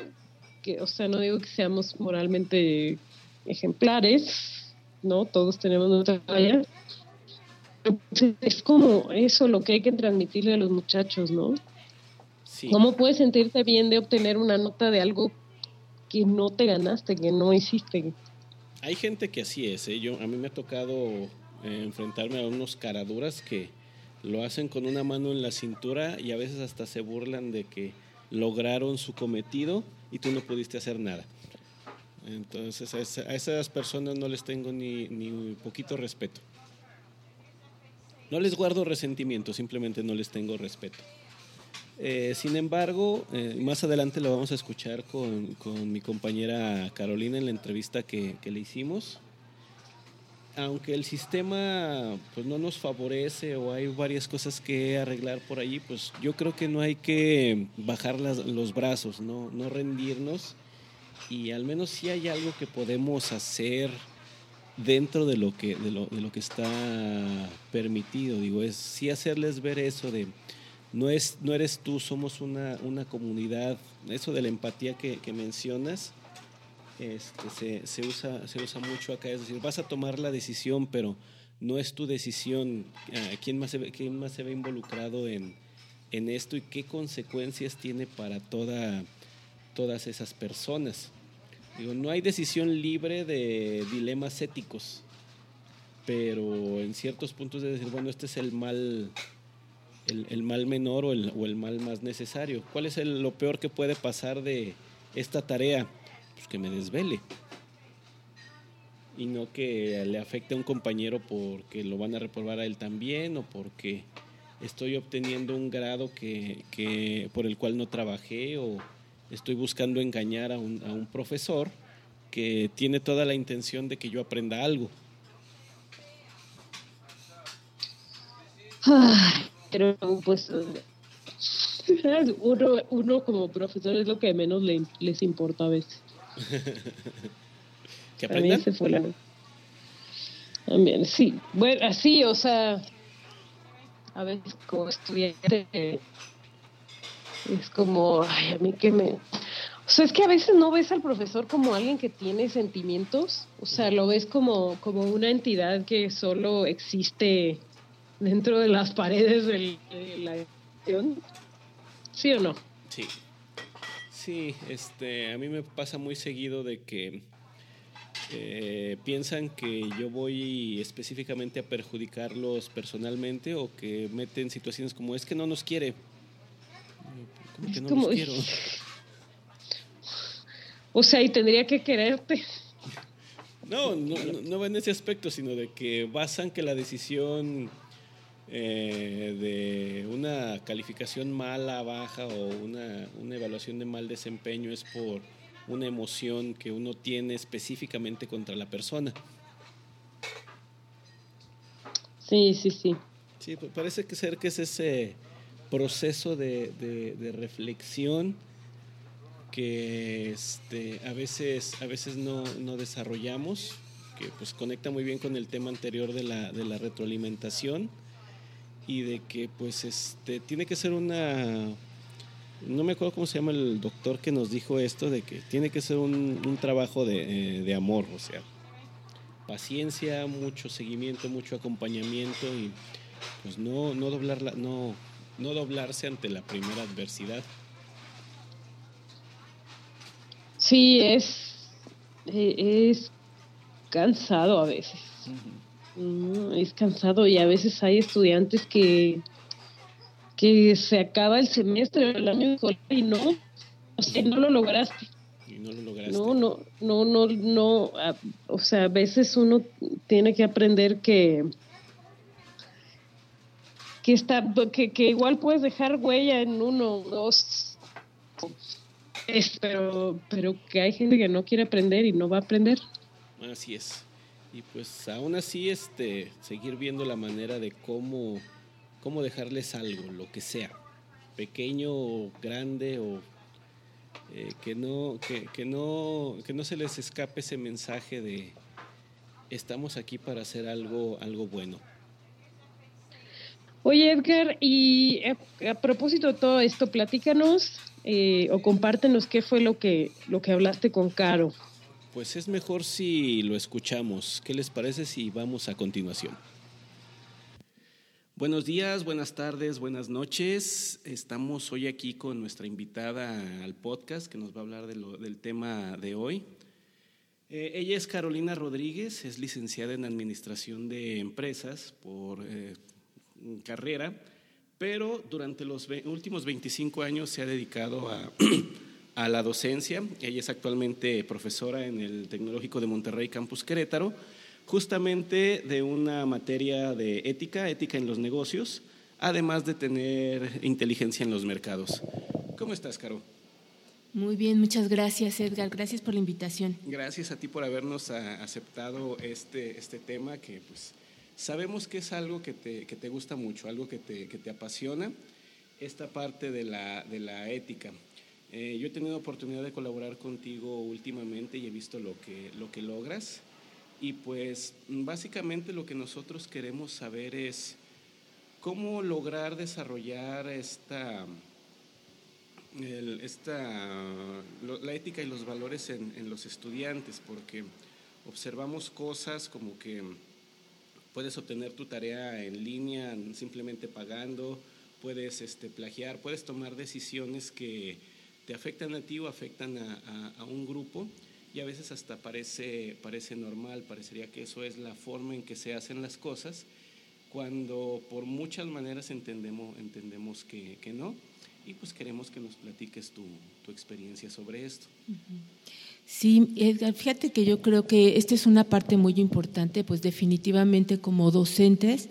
que, o sea, no digo que seamos moralmente ejemplares, ¿no? Todos tenemos nuestra medalla. Es como eso lo que hay que transmitirle a los muchachos, ¿no? ¿Cómo puedes sentirte bien de obtener una nota de algo que no te ganaste, que no hiciste? Hay gente que así es, ¿eh? Yo, a mí me ha tocado eh, enfrentarme a unos caraduras que lo hacen con una mano en la cintura y a veces hasta se burlan de que lograron su cometido y tú no pudiste hacer nada. Entonces a, esas personas no les tengo ni, ni poquito respeto. No les guardo resentimiento, simplemente no les tengo respeto. Eh, sin embargo, eh, más adelante lo vamos a escuchar con, mi compañera Carolina en la entrevista que, le hicimos. Aunque el sistema pues, no nos favorece o hay varias cosas que arreglar por allí, pues yo creo que no hay que bajar los brazos, ¿no? no rendirnos y al menos si hay algo que podemos hacer dentro de lo que, de lo, de lo que está permitido. Digo, es sí hacerles ver eso de no, es, no eres tú, somos una, una comunidad. Eso de la empatía que, mencionas este, se, se, usa, se usa mucho acá. Es decir, vas a tomar la decisión, pero no es tu decisión. Ah, ¿Quién más se ve, quién más se ve involucrado en, en esto y qué consecuencias tiene para toda, todas esas personas? Digo, no hay decisión libre de dilemas éticos, pero en ciertos puntos de decir, bueno, este es el mal, el, mal menor o el, o el, mal más necesario. ¿Cuál es lo peor que puede pasar de esta tarea? Pues que me desvele. Y no que le afecte a un compañero porque lo van a reprobar a él también o porque estoy obteniendo un grado que, que por el cual no trabajé o estoy buscando engañar a un, a un profesor que tiene toda la intención de que yo aprenda algo. pero pues (laughs) uno, uno como profesor es lo que menos les importa a veces. (laughs) ¿Que aprendan? También, sí. Bueno, así, o sea, a veces como estudiante es como, ay, a mí que me... O sea, es que a veces no ves al profesor como alguien que tiene sentimientos, o sea, lo ves como, como una entidad que solo existe dentro de las paredes de la educación. ¿Sí o no? Sí. Sí, este, a mí me pasa muy seguido de que eh, piensan que yo voy específicamente a perjudicarlos personalmente o que meten situaciones como es que no nos quiere como que no como... quiero. (laughs) O sea, y tendría que quererte. No, no, no, va en ese aspecto, sino de que basan que la decisión eh, de una calificación mala, baja o una, una evaluación de mal desempeño es por una emoción que uno tiene específicamente contra la persona. Sí, sí, sí. Sí, pues parece que ser que es ese proceso de, de, reflexión que este, a veces, a veces no, no, desarrollamos, que pues conecta muy bien con el tema anterior de la, de la retroalimentación y de que pues este tiene que ser una no me acuerdo cómo se llama el doctor que nos dijo esto de que tiene que ser un, un trabajo de, eh, de, amor o sea paciencia, mucho seguimiento, mucho acompañamiento y pues no, no, doblar no, no doblarse ante la primera adversidad. Sí, es, e, es cansado a veces. Es cansado y a veces hay estudiantes que, que se acaba el semestre el año escolar y no, o sea, no lo lograste. no lo lograste. No, no, no, no, no, o sea, a veces uno tiene que aprender que que está que, que igual puedes dejar huella en uno, dos, pero pero que hay gente que no quiere aprender y no va a aprender. Así es. Y pues aún así, este, seguir viendo la manera de cómo, cómo dejarles algo, lo que sea, pequeño o grande o eh, que, no, que, no, que no se les escape ese mensaje de estamos aquí para hacer algo, algo bueno. Oye Edgar, y a, propósito de todo esto, platícanos eh, o compártenos qué fue lo que, lo que hablaste con Caro. Pues es mejor si lo escuchamos. ¿Qué les parece si vamos a continuación? Buenos días, buenas tardes, buenas noches. Estamos hoy aquí con nuestra invitada al podcast que nos va a hablar del tema de hoy. Eh, ella es Carolina Rodríguez, es licenciada en Administración de Empresas por eh, carrera, pero durante los últimos 25 años se ha dedicado a (clears throat) a la docencia. Ella es actualmente profesora en el Tecnológico de Monterrey Campus Querétaro, justamente de una materia de ética, ética en los negocios, además de tener inteligencia en los mercados. ¿Cómo estás, Caro? Muy bien, muchas gracias, Edgar. Gracias por la invitación. Gracias a ti por habernos aceptado este, este tema que pues sabemos que es algo que te, que te gusta mucho, algo que te, que te apasiona, esta parte de la, de la ética. Eh, yo he tenido oportunidad de colaborar contigo últimamente y he visto lo que, lo que logras. Y pues básicamente lo que nosotros queremos saber es cómo lograr desarrollar esta, esta la ética y los valores en, en los estudiantes, porque observamos cosas como que puedes obtener tu tarea en línea simplemente pagando, puedes este, plagiar, puedes tomar decisiones que te afectan a ti o afectan a, un grupo y a veces hasta parece, parece normal, parecería que eso es la forma en que se hacen las cosas, cuando por muchas maneras entendemos, entendemos que, no, y pues queremos que nos platiques tu, tu experiencia sobre esto. Sí, Edgar, fíjate que yo creo que esta es una parte muy importante, pues definitivamente como docentes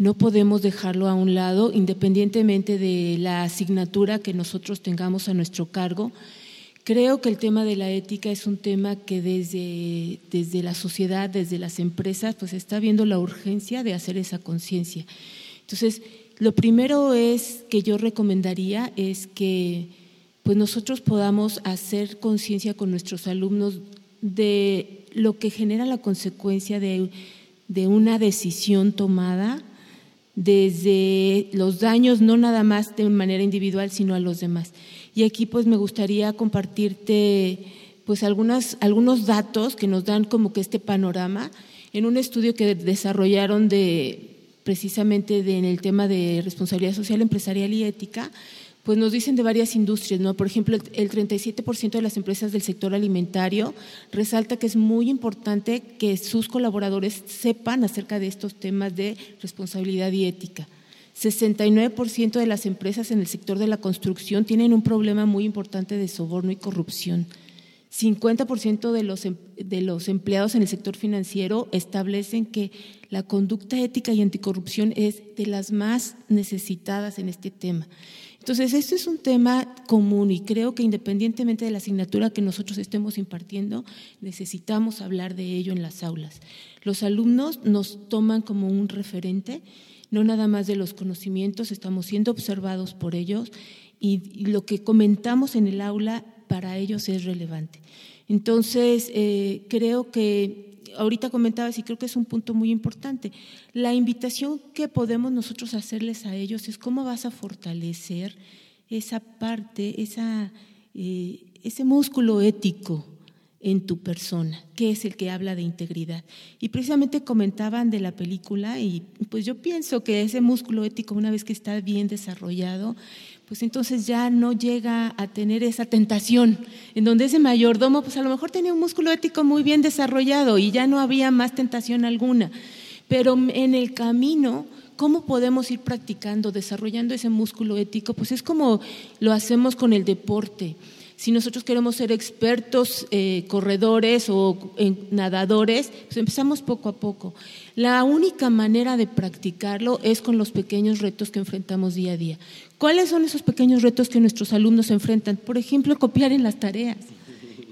no podemos dejarlo a un lado, independientemente de la asignatura que nosotros tengamos a nuestro cargo. Creo que el tema de la ética es un tema que desde, desde la sociedad, desde las empresas, pues está viendo la urgencia de hacer esa conciencia. Entonces, lo primero es que yo recomendaría es que pues nosotros podamos hacer conciencia con nuestros alumnos de lo que genera la consecuencia de, de una decisión tomada desde los daños, no nada más de manera individual, sino a los demás. Y aquí pues me gustaría compartirte pues algunas, algunos datos que nos dan como que este panorama en un estudio que desarrollaron de precisamente en el tema de responsabilidad social empresarial y ética, pues nos dicen de varias industrias, ¿no? Por ejemplo, el 37% de las empresas del sector alimentario resalta que es muy importante que sus colaboradores sepan acerca de estos temas de responsabilidad y ética. 69% de las empresas en el sector de la construcción tienen un problema muy importante de soborno y corrupción. 50% de los, em, de los empleados en el sector financiero establecen que la conducta ética y anticorrupción es de las más necesitadas en este tema. Entonces, esto es un tema común y creo que independientemente de la asignatura que nosotros estemos impartiendo, necesitamos hablar de ello en las aulas. Los alumnos nos toman como un referente, no nada más de los conocimientos, estamos siendo observados por ellos y, lo que comentamos en el aula para ellos es relevante. Entonces, eh, creo que ahorita comentabas y creo que es un punto muy importante. La invitación que podemos nosotros hacerles a ellos es cómo vas a fortalecer esa parte, esa, eh, ese músculo ético en tu persona, que es el que habla de integridad. Y precisamente comentaban de la película y pues yo pienso que ese músculo ético, una vez que está bien desarrollado, pues entonces ya no llega a tener esa tentación, en donde ese mayordomo, pues a lo mejor tenía un músculo ético muy bien desarrollado y ya no había más tentación alguna. Pero en el camino, ¿cómo podemos ir practicando, desarrollando ese músculo ético? Pues es como lo hacemos con el deporte si nosotros queremos ser expertos eh, corredores o nadadores, pues empezamos poco a poco. La única manera de practicarlo es con los pequeños retos que enfrentamos día a día. ¿Cuáles son esos pequeños retos que nuestros alumnos enfrentan? Por ejemplo, copiar en las tareas.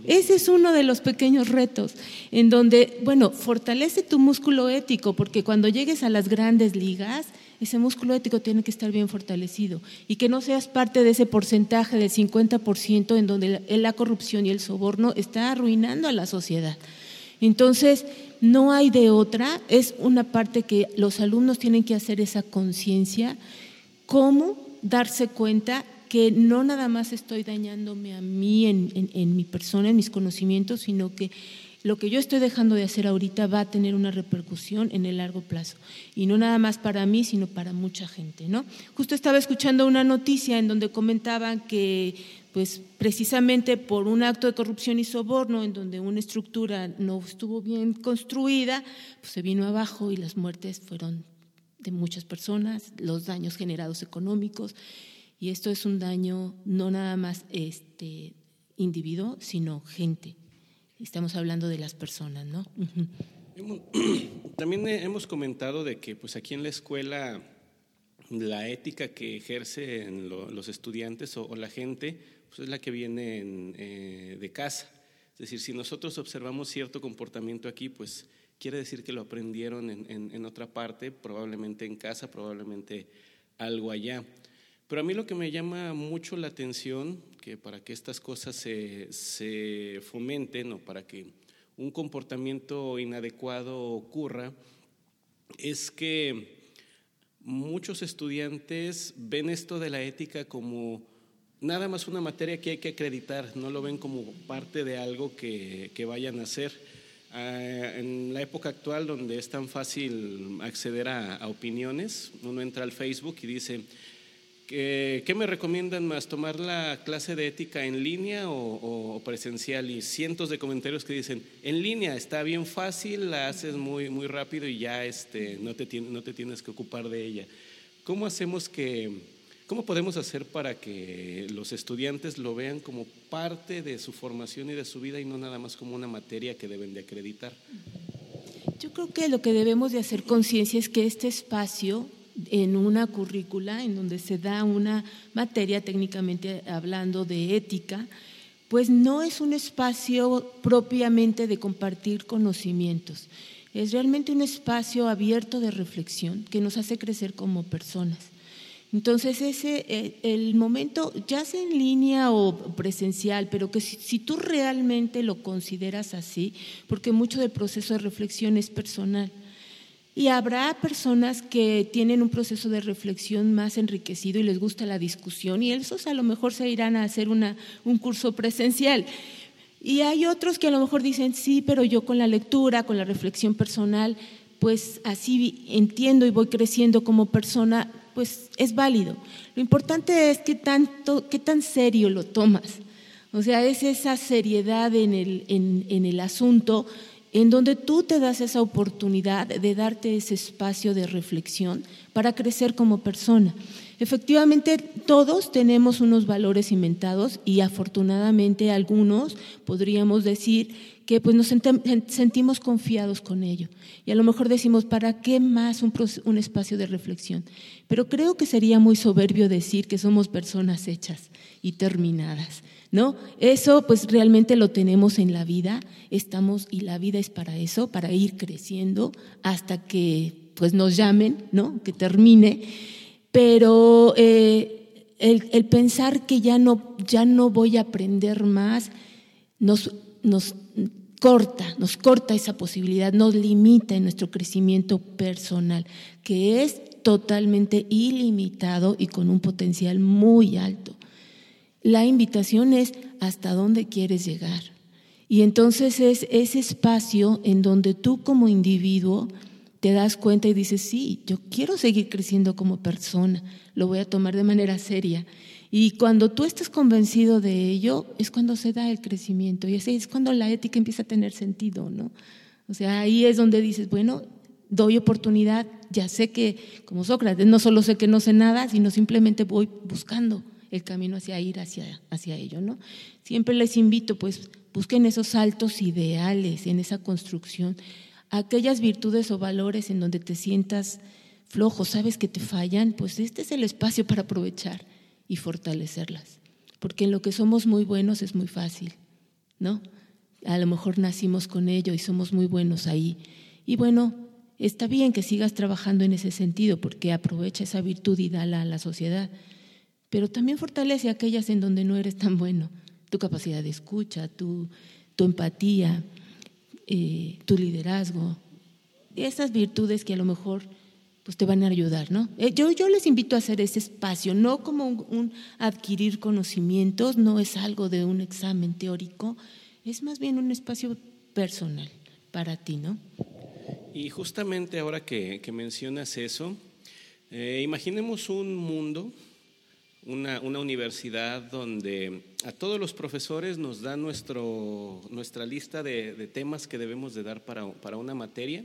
Ese es uno de los pequeños retos, en donde, bueno, fortalece tu músculo ético, porque cuando llegues a las grandes ligas, ese músculo ético tiene que estar bien fortalecido y que no seas parte de ese porcentaje del 50% en donde la, corrupción y el soborno está arruinando a la sociedad. Entonces, no hay de otra, es una parte que los alumnos tienen que hacer esa conciencia, cómo darse cuenta que no nada más estoy dañándome a mí en mi persona, en mis conocimientos, sino que lo que yo estoy dejando de hacer ahorita va a tener una repercusión en el largo plazo. Y no nada más para mí, sino para mucha gente. ¿no? Justo estaba escuchando una noticia en donde comentaban que pues precisamente por un acto de corrupción y soborno en donde una estructura no estuvo bien construida, pues se vino abajo y las muertes fueron de muchas personas, los daños generados económicos, y esto es un daño no nada más este individuo, sino gente. Estamos hablando de las personas, ¿no? (clears throat) También hemos comentado de que pues aquí en la escuela la ética que ejercen los estudiantes o, la gente pues es la que viene eh, de casa. Es decir, si nosotros observamos cierto comportamiento aquí, pues quiere decir que lo aprendieron en otra parte, probablemente en casa, probablemente algo allá. Pero a mí lo que me llama mucho la atención, que para que estas cosas se, fomenten o para que un comportamiento inadecuado ocurra, es que muchos estudiantes ven esto de la ética como nada más una materia que hay que acreditar, no lo ven como parte de algo que, vayan a hacer. Ah, en la época actual, donde es tan fácil acceder a opiniones, uno entra al Facebook y dice, ¿Qué, me recomiendan más? ¿Tomar la clase de ética en línea o, presencial? Y cientos de comentarios que dicen, en línea está bien fácil, la haces muy, muy rápido y ya este, no, te, no te tienes que ocupar de ella. ¿Cómo hacemos que, cómo podemos hacer para que los estudiantes lo vean como parte de su formación y de su vida y no nada más como una materia que deben de acreditar? Yo creo que lo que debemos de hacer conciencia es que este espacio en una currícula en donde se da una materia técnicamente hablando de ética, pues no es un espacio propiamente de compartir conocimientos, es realmente un espacio abierto de reflexión que nos hace crecer como personas. Entonces, ese, eh, el momento, ya sea en línea o presencial, pero que si, si, tú realmente lo consideras así, porque mucho del proceso de reflexión es personal, y habrá personas que tienen un proceso de reflexión más enriquecido y les gusta la discusión y esos a lo mejor se irán a hacer una, un curso presencial. Y hay otros que a lo mejor dicen, sí, pero yo con la lectura, con la reflexión personal, pues así entiendo y voy creciendo como persona, pues es válido. Lo importante es qué, tanto, qué tan serio lo tomas. O sea, es esa seriedad en el, en, en el asunto en donde tú te das esa oportunidad de darte ese espacio de reflexión para crecer como persona. Efectivamente, todos tenemos unos valores inventados y afortunadamente algunos podríamos decir que pues nos sentimos confiados con ello. Y a lo mejor decimos, ¿para qué más un, espacio de reflexión? Pero creo que sería muy soberbio decir que somos personas hechas y terminadas. ¿no? Eso pues realmente lo tenemos en la vida, estamos y la vida es para eso, para ir creciendo hasta que pues nos llamen, ¿no? Que termine, pero eh, el, pensar que ya no, ya no voy a aprender más nos, nos corta, nos corta esa posibilidad, nos limita en nuestro crecimiento personal, que es totalmente ilimitado y con un potencial muy alto. La invitación es hasta dónde quieres llegar Y entonces es ese espacio en donde tú como individuo te das cuenta y dices, sí, yo quiero seguir creciendo como persona, lo voy a tomar de manera seria. Y cuando tú estás convencido de ello, es cuando se da el crecimiento y es cuando la ética empieza a tener sentido, ¿no? O sea, ahí es donde dices, bueno, doy oportunidad, ya sé que, como Sócrates, no solo sé que no sé nada, sino simplemente voy buscando el camino hacia ir hacia, hacia ello, ¿no? Siempre les invito, pues, busquen esos altos ideales en esa construcción, aquellas virtudes o valores en donde te sientas flojo, sabes que te fallan, pues este es el espacio para aprovechar y fortalecerlas. Porque en lo que somos muy buenos es muy fácil, ¿no? A lo mejor nacimos con ello y somos muy buenos ahí. Y bueno, está bien que sigas trabajando en ese sentido porque aprovecha esa virtud y dala a la sociedad, pero también fortalece aquellas en donde no eres tan bueno, tu capacidad de escucha, tu, tu empatía, eh, tu liderazgo, esas virtudes que a lo mejor pues te van a ayudar, ¿no? Eh, yo, yo les invito a hacer ese espacio, no como un, adquirir conocimientos, no es algo de un examen teórico, es más bien un espacio personal para ti, ¿no? Y justamente ahora que, mencionas eso, eh, imaginemos un mundo, una, universidad donde a todos los profesores nos da nuestro, nuestra lista de, temas que debemos de dar para, para una materia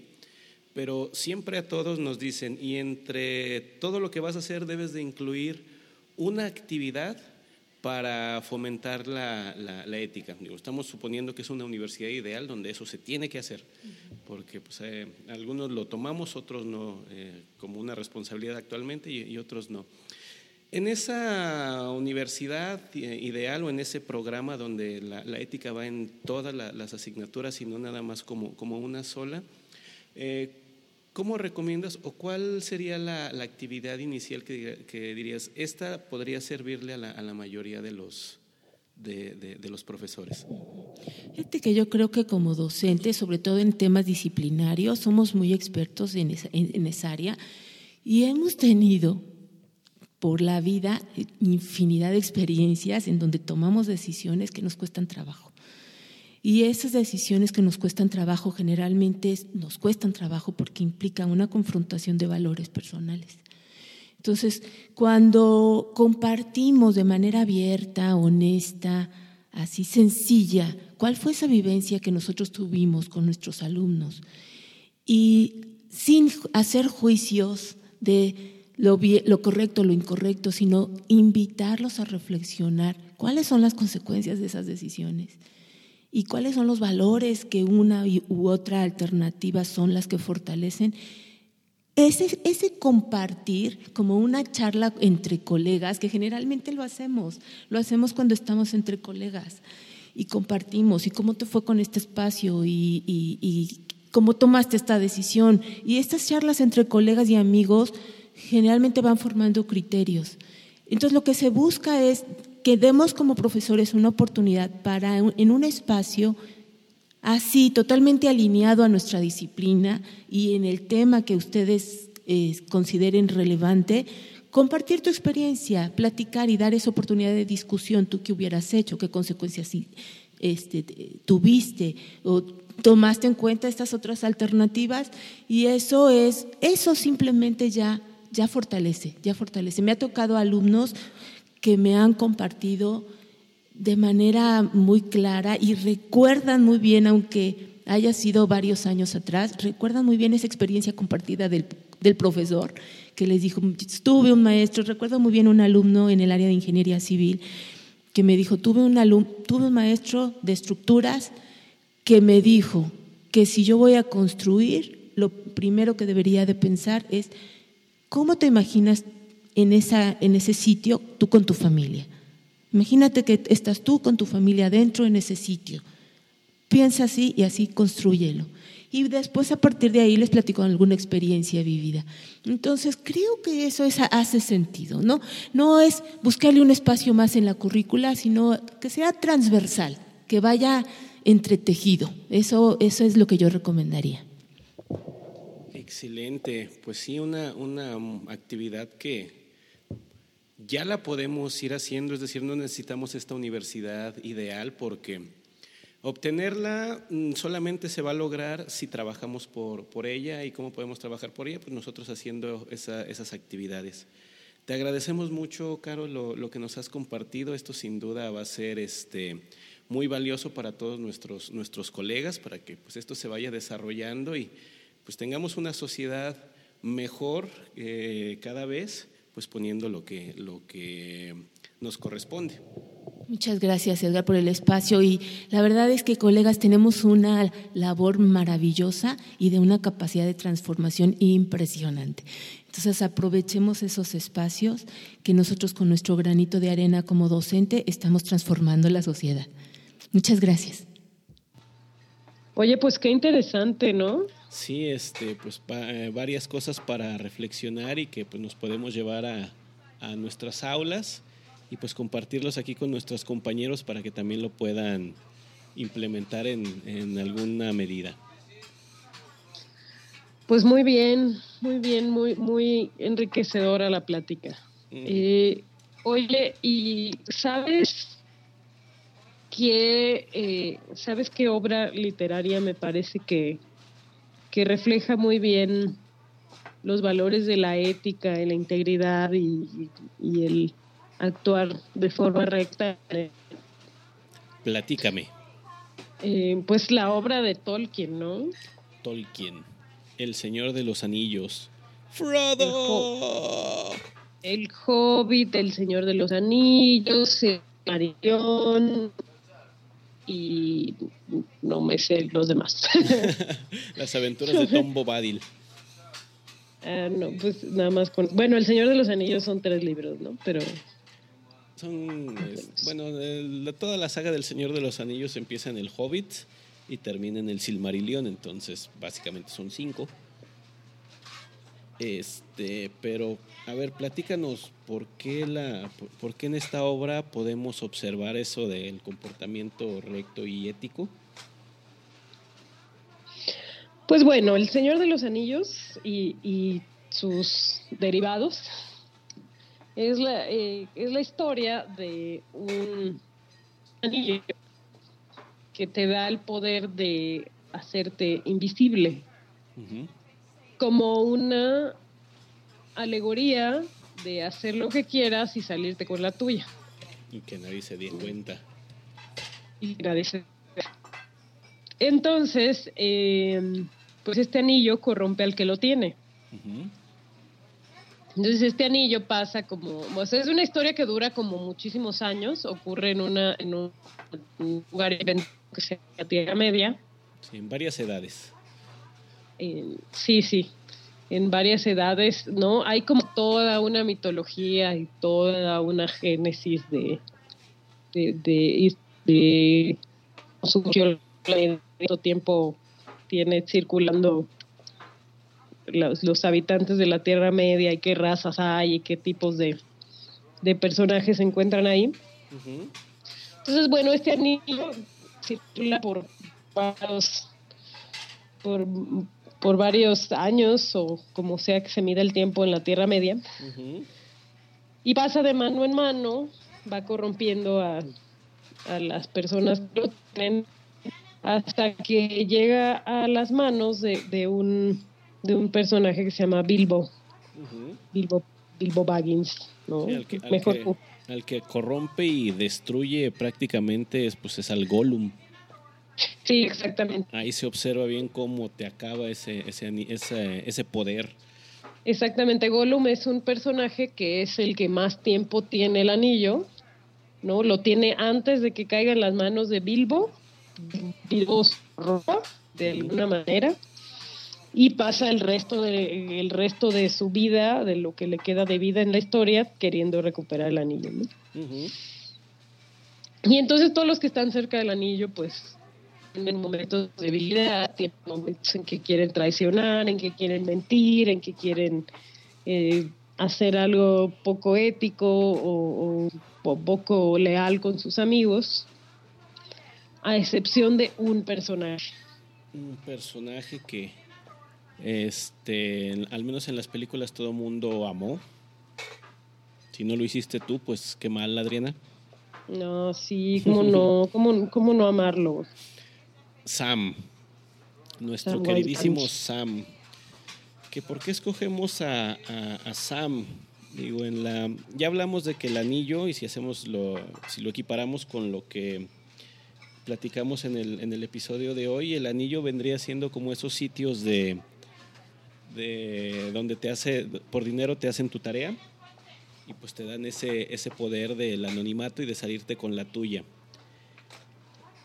pero siempre a todos nos dicen, y entre todo lo que vas a hacer debes de incluir una actividad para fomentar la, la, ética. estamos suponiendo que es una universidad ideal donde eso se tiene que hacer, porque pues, eh, algunos lo tomamos, otros no, eh, como una responsabilidad actualmente y, otros no. En esa universidad eh, ideal o en ese programa donde la, ética va en todas las asignaturas y no nada más como, como una sola, ¿Cómo recomiendas o cuál sería la, actividad inicial que, dirías, esta podría servirle a la, mayoría de los, de, los profesores? Fíjate que yo creo que como docentes, sobre todo en temas disciplinarios, somos muy expertos en esa, en esa área y hemos tenido por la vida infinidad de experiencias en donde tomamos decisiones que nos cuestan trabajo. Y esas decisiones que nos cuestan trabajo generalmente nos cuestan trabajo porque implican una confrontación de valores personales. Entonces, cuando compartimos de manera abierta, honesta, así sencilla, cuál fue esa vivencia que nosotros tuvimos con nuestros alumnos y sin hacer juicios de lo, lo correcto, lo incorrecto, sino invitarlos a reflexionar cuáles son las consecuencias de esas decisiones y cuáles son los valores que una u otra alternativa son las que fortalecen. Ese, ese compartir como una charla entre colegas, que generalmente lo hacemos, lo hacemos cuando estamos entre colegas y compartimos y cómo te fue con este espacio y, y cómo tomaste esta decisión. Y estas charlas entre colegas y amigos generalmente van formando criterios. Entonces lo que se busca es que demos como profesores una oportunidad para, en un espacio así, totalmente alineado a nuestra disciplina y en el tema que ustedes eh, consideren relevante, compartir tu experiencia, platicar y dar esa oportunidad de discusión, tú qué hubieras hecho, qué consecuencias este, tuviste o tomaste en cuenta estas otras alternativas y eso es, eso simplemente ya, ya fortalece, ya fortalece. Me ha tocado alumnos que me han compartido de manera muy clara y recuerdan muy bien, aunque haya sido varios años atrás, recuerdan muy bien esa experiencia compartida del, profesor que les dijo, tuve un maestro, recuerdo muy bien un alumno en el área de ingeniería civil que me dijo, tuve un, tuve un maestro de estructuras que me dijo que si yo voy a construir, lo primero que debería de pensar es, ¿cómo te imaginas en, esa, en ese sitio tú con tu familia. Imagínate que estás tú con tu familia dentro en ese sitio. Piensa así y así construyelo. Y después a partir de ahí les platico alguna experiencia vivida. Entonces creo que eso hace sentido, ¿no? No es buscarle un espacio más en la currícula, sino que sea transversal, que vaya entretejido. Eso, eso es lo que yo recomendaría. Excelente. Pues sí, una, una actividad que ya la podemos ir haciendo, es decir, no necesitamos esta universidad ideal porque Obtenerla mm, solamente se va a lograr si trabajamos por, por ella y cómo podemos trabajar por ella, pues nosotros haciendo esas actividades. Te agradecemos mucho, Caro, lo, que nos has compartido. Esto sin duda va a ser este, muy valioso para todos nuestros, nuestros colegas, para que pues, esto se vaya desarrollando y pues tengamos una sociedad mejor eh, cada vez, pues poniendo lo que, lo que nos corresponde. Muchas gracias, Edgar, por el espacio. Y la verdad es que, colegas, tenemos una labor maravillosa y de una capacidad de transformación impresionante. Entonces, aprovechemos esos espacios que nosotros con nuestro granito de arena como docente estamos transformando la sociedad. Muchas gracias. Oye, pues qué interesante, ¿no? Sí, este, pues eh, varias cosas para reflexionar y que pues, nos podemos llevar a, a nuestras aulas y pues compartirlos aquí con nuestros compañeros para que también lo puedan implementar en, en alguna medida. Pues muy bien, muy bien, muy, muy enriquecedora la plática. Mm. Eh, oye, ¿y sabes qué, eh, sabes qué obra literaria me parece que, que refleja muy bien los valores de la ética, y la integridad y, y el actuar de forma recta. Platícame. Eh, pues la obra de Tolkien, ¿no? Tolkien, El Señor de los Anillos. Frodo. El, Hobbit, El Señor de los Anillos, el Marion y no me sé los demás. (laughs) Las aventuras de Tom Bobadil. Ah, no, pues nada más con... Bueno, El Señor de los Anillos son tres libros, ¿no? Pero son, bueno, toda la saga del Señor de los Anillos empieza en el Hobbit y termina en el Silmarillion, entonces básicamente son cinco. Este, pero a ver, platícanos por qué la, por, qué en esta obra podemos observar eso del comportamiento recto y ético. Pues bueno, el Señor de los Anillos y, y sus derivados es la, eh, es la historia de un anillo que te da el poder de hacerte invisible. Como una alegoría de hacer lo que quieras y salirte con la tuya. Y que nadie se dé cuenta. Y nadie se Entonces, eh, pues este anillo corrompe al que lo tiene. Entonces este anillo pasa como, o sea, es una historia que dura como muchísimos años, ocurre en una en un lugar que se llama Tierra Media. Sí, en varias edades. Sí, sí, en varias edades, ¿no? Hay como toda una mitología y toda una génesis de de, de, de, de tiempo tiene circulando los, habitantes de la Tierra Media y qué razas hay y qué tipos de, personajes se encuentran ahí. Entonces, bueno, este anillo circula por varios, por, varios años o como sea que se mida el tiempo en la Tierra Media. Y pasa de mano en mano, va corrompiendo a, a las personas que lo tienen hasta que llega a las manos de, de un de un personaje que se llama Bilbo. Bilbo, Bilbo Baggins, ¿no? al, que, Mejor al, que, corrompe y destruye prácticamente es, pues, es al Gollum. Sí, exactamente. Ahí se observa bien cómo te acaba ese, ese, ese, ese poder. Exactamente, Gollum es un personaje que es el que más tiempo tiene el anillo, ¿no? Lo tiene antes de que caiga en las manos de Bilbo. Bilbo roba de alguna manera y pasa el resto de el resto de su vida, de lo que le queda de vida en la historia, queriendo recuperar el anillo. Y entonces todos los que están cerca del anillo, pues tienen momentos de debilidad, tienen momentos en que quieren traicionar, en que quieren mentir, en que quieren eh, hacer algo poco ético o, o poco leal con sus amigos, a excepción de un personaje. Un personaje que este, al menos en las películas todo mundo amó. Si no lo hiciste tú, pues qué mal, Adriana. No, sí, cómo no, (laughs) cómo, cómo no amarlo. Sam, nuestro queridísimo Sam. ¿Que ¿Por qué escogemos a, Sam? Digo, en la, ya hablamos de que el anillo, y si hacemos lo, si lo equiparamos con lo que platicamos en el, en el episodio de hoy, el anillo vendría siendo como esos sitios de, de donde te hace, por dinero te hacen tu tarea y pues te dan ese, ese poder del anonimato y de salirte con la tuya.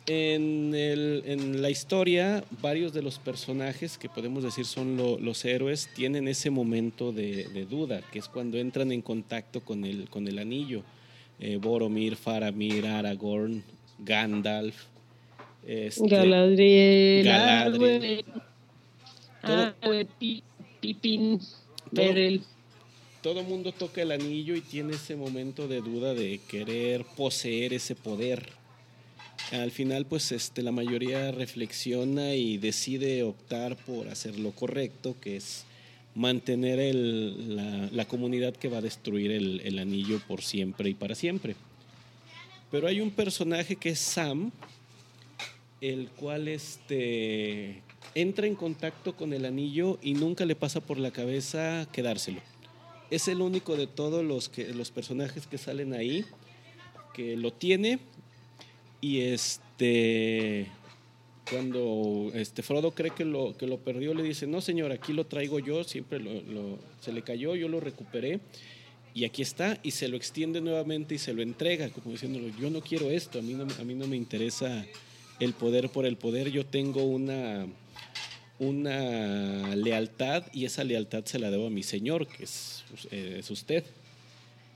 En, el, en la historia, varios de los personajes que podemos decir son los héroes tienen ese momento de, duda, que es cuando entran en contacto con el, con el anillo. Eh, Boromir, Faramir, Aragorn, Gandalf, este, Galadriel, Galadriel. Ah, todo mundo toca el anillo y tiene ese momento de duda de querer poseer ese poder. Al final, pues este, la mayoría reflexiona y decide optar por hacer lo correcto, que es mantener la, comunidad que va a destruir el, anillo por siempre y para siempre. Pero hay un personaje que es Sam, el cual este, entra en contacto con el anillo y nunca le pasa por la cabeza quedárselo es el único de todos los personajes que salen ahí que lo tiene y este cuando este Frodo cree que lo, que lo perdió le dice no señor aquí lo traigo yo siempre lo, se le cayó yo lo recuperé y aquí está y se lo extiende nuevamente y se lo entrega como diciéndolo yo no quiero esto a mí no, a mí no me interesa el poder por el poder yo tengo una una lealtad y esa lealtad se la debo a mi Señor, que es, eh, usted.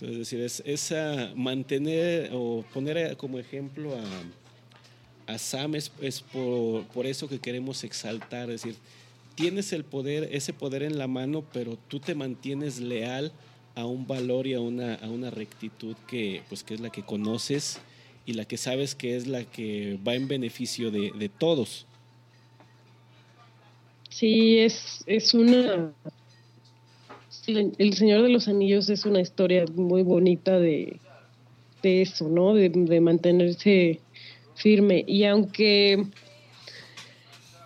Entonces, decir, es mantener o poner como ejemplo a, a Sam es, por, por, eso que queremos exaltar, es decir, tienes el poder, ese poder en la mano, pero tú te mantienes leal a un valor y a una, a una rectitud que, pues, que es la que conoces y la que sabes que es la que va en beneficio de, de todos. Sí, es, es una... El Señor de los Anillos es una historia muy bonita de, de eso, ¿no? De, mantenerse firme. Y aunque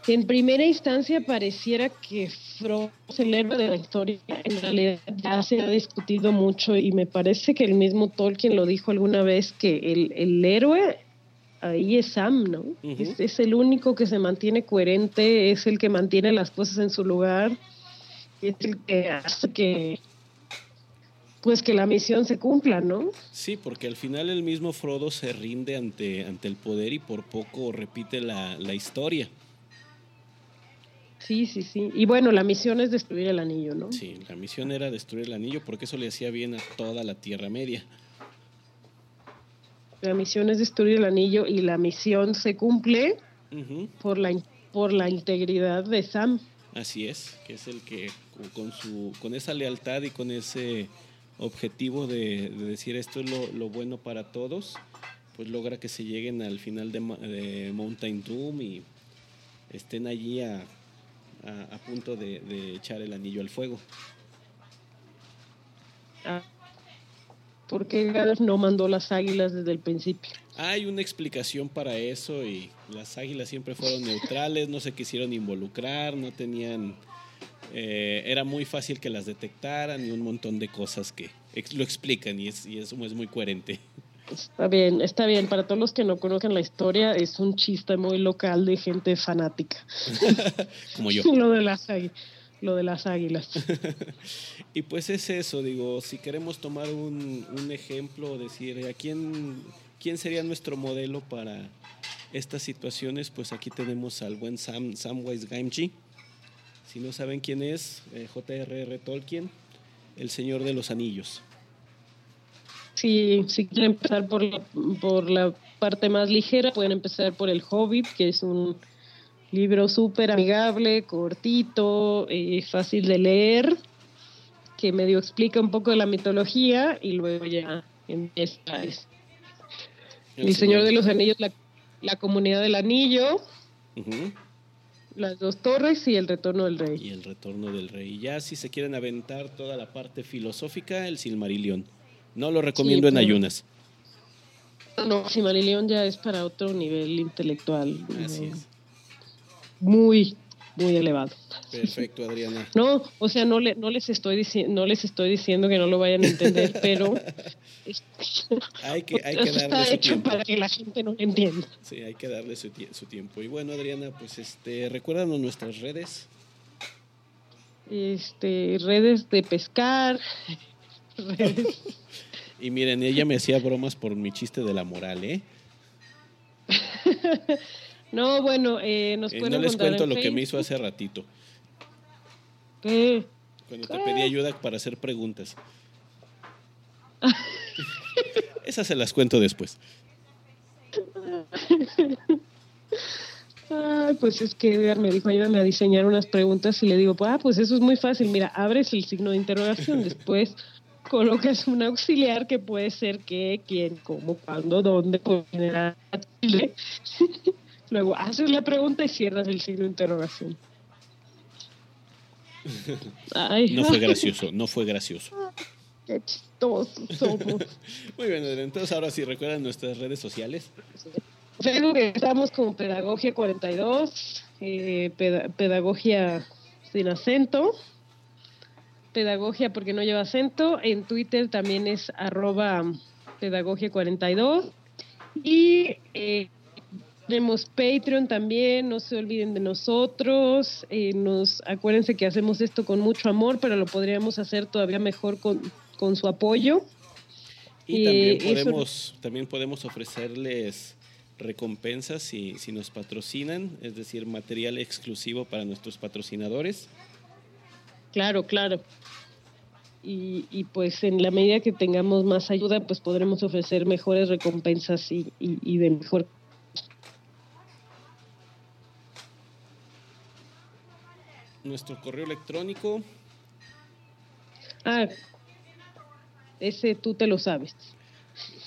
en primera instancia pareciera que Frodo es el héroe de la historia, en realidad ya se ha discutido mucho y me parece que el mismo Tolkien lo dijo alguna vez que el, el héroe ahí es Sam, ¿no? es, el único que se mantiene coherente, es el que mantiene las cosas en su lugar, es el que hace que pues que la misión se cumpla, ¿no? Sí, porque al final el mismo Frodo se rinde ante, ante el poder y por poco repite la, la historia. Sí, sí, sí. Y bueno, la misión es destruir el anillo, ¿no? Sí, la misión era destruir el anillo porque eso le hacía bien a toda la Tierra Media. La misión es destruir el anillo y la misión se cumple por, la, por la integridad de Sam. Así es, que es el que con, su, con esa lealtad y con ese objetivo de, decir esto es lo, bueno para todos, pues logra que se lleguen al final de, Mountain Doom y estén allí a, a, punto de, echar el anillo al fuego. Ah, ¿Por qué Gandalf no mandó las águilas desde el principio? Hay una explicación para eso y las águilas siempre fueron neutrales, no se quisieron involucrar, no tenían... Eh, era muy fácil que las detectaran y un montón de cosas que lo explican y, es, y eso es muy coherente. Está bien, está bien. Para todos los que no conozcan la historia, es un chiste muy local de gente fanática. (laughs) Como yo. Lo de las lo de las águilas. (laughs) y pues es eso, digo, si queremos tomar un, un ejemplo, decir, ¿a quién, quién sería nuestro modelo para estas situaciones? Pues aquí tenemos al buen Sam, Samwise Gamgee. Si no saben quién es, eh, J.R.R. Tolkien, el Señor de los Anillos. Si, si quieren empezar por por la parte más ligera, pueden empezar por El Hobbit, que es un Libro súper amigable, cortito, y fácil de leer, que medio explica un poco de la mitología y luego ya empieza El, Señor de los Anillos, la, Comunidad del Anillo, las dos torres y el Retorno del Rey. Y el Retorno del Rey. Ya si se quieren aventar toda la parte filosófica, el Silmarillion. No lo recomiendo en ayunas. no, Simalilión ya es para otro nivel intelectual. Así ¿no? es. Muy, muy elevado. Perfecto, Adriana. No, o sea, no, le, no les estoy diciendo, no les estoy diciendo que no lo vayan a entender, (laughs) pero Hay que, hay que darle está su hecho tiempo. para que la gente no lo entienda. Sí, hay que darle su, su tiempo. Y bueno, Adriana, pues este, recuérdanos nuestras redes. Este, redes de pescar, (laughs) redes Y miren, ella me hacía bromas por mi chiste de la moral, ¿eh? (laughs) No, bueno, eh, nos Eh, pueden no les cuento en lo que me hizo hace ratito, ¿Qué? cuando te pedí ayuda para hacer preguntas. (laughs) Esas se las cuento después. Ay, pues es que Edgar me dijo, ayúdame a diseñar unas preguntas y le digo, ah, pues eso es muy fácil. Mira, abres el signo de interrogación, después (laughs) colocas un auxiliar que puede ser qué, quién, cómo, cuándo, dónde, por general, Chile. Luego haces la pregunta y cierras el signo de interrogación. Ay, No fue gracioso, no fue gracioso. qué chistosos somos. (laughs) Muy bien, entonces ahora sí recuerdan nuestras redes sociales. Facebook estamos como Pedagogia 42, eh, peda- Pedagogia sin acento, Pedagogia porque no lleva acento, en Twitter también es arroba Pedagogia 42 y eh, tenemos Patreon también, no se olviden de nosotros, eh, nos acuérdense que hacemos esto con mucho amor, pero lo podríamos hacer todavía mejor con, con su apoyo. Y Eh, también eso- podemos, también podemos ofrecerles recompensas si, si nos patrocinan, es decir, material exclusivo para nuestros patrocinadores. Claro, claro. Y, y pues en la medida que tengamos más ayuda, pues podremos ofrecer mejores recompensas y, y, y de mejor. Nuestro correo electrónico, Ah, ese tú te lo sabes.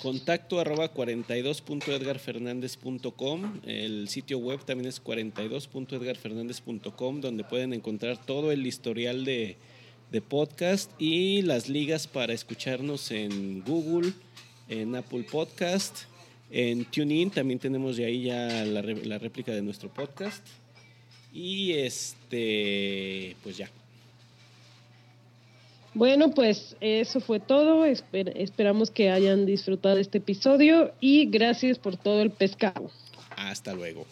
contacto arroba 42.edgarfernandez.com. El sitio web también es 42.edgarfernandez.com, donde pueden encontrar todo el historial de, de podcast y las ligas para escucharnos en Google, en Apple Podcast, en TuneIn. También tenemos de ahí ya la, la réplica de nuestro podcast. Y este, pues ya. Bueno, pues eso fue todo. Esper- esperamos que hayan disfrutado este episodio y gracias por todo el pescado. Hasta luego.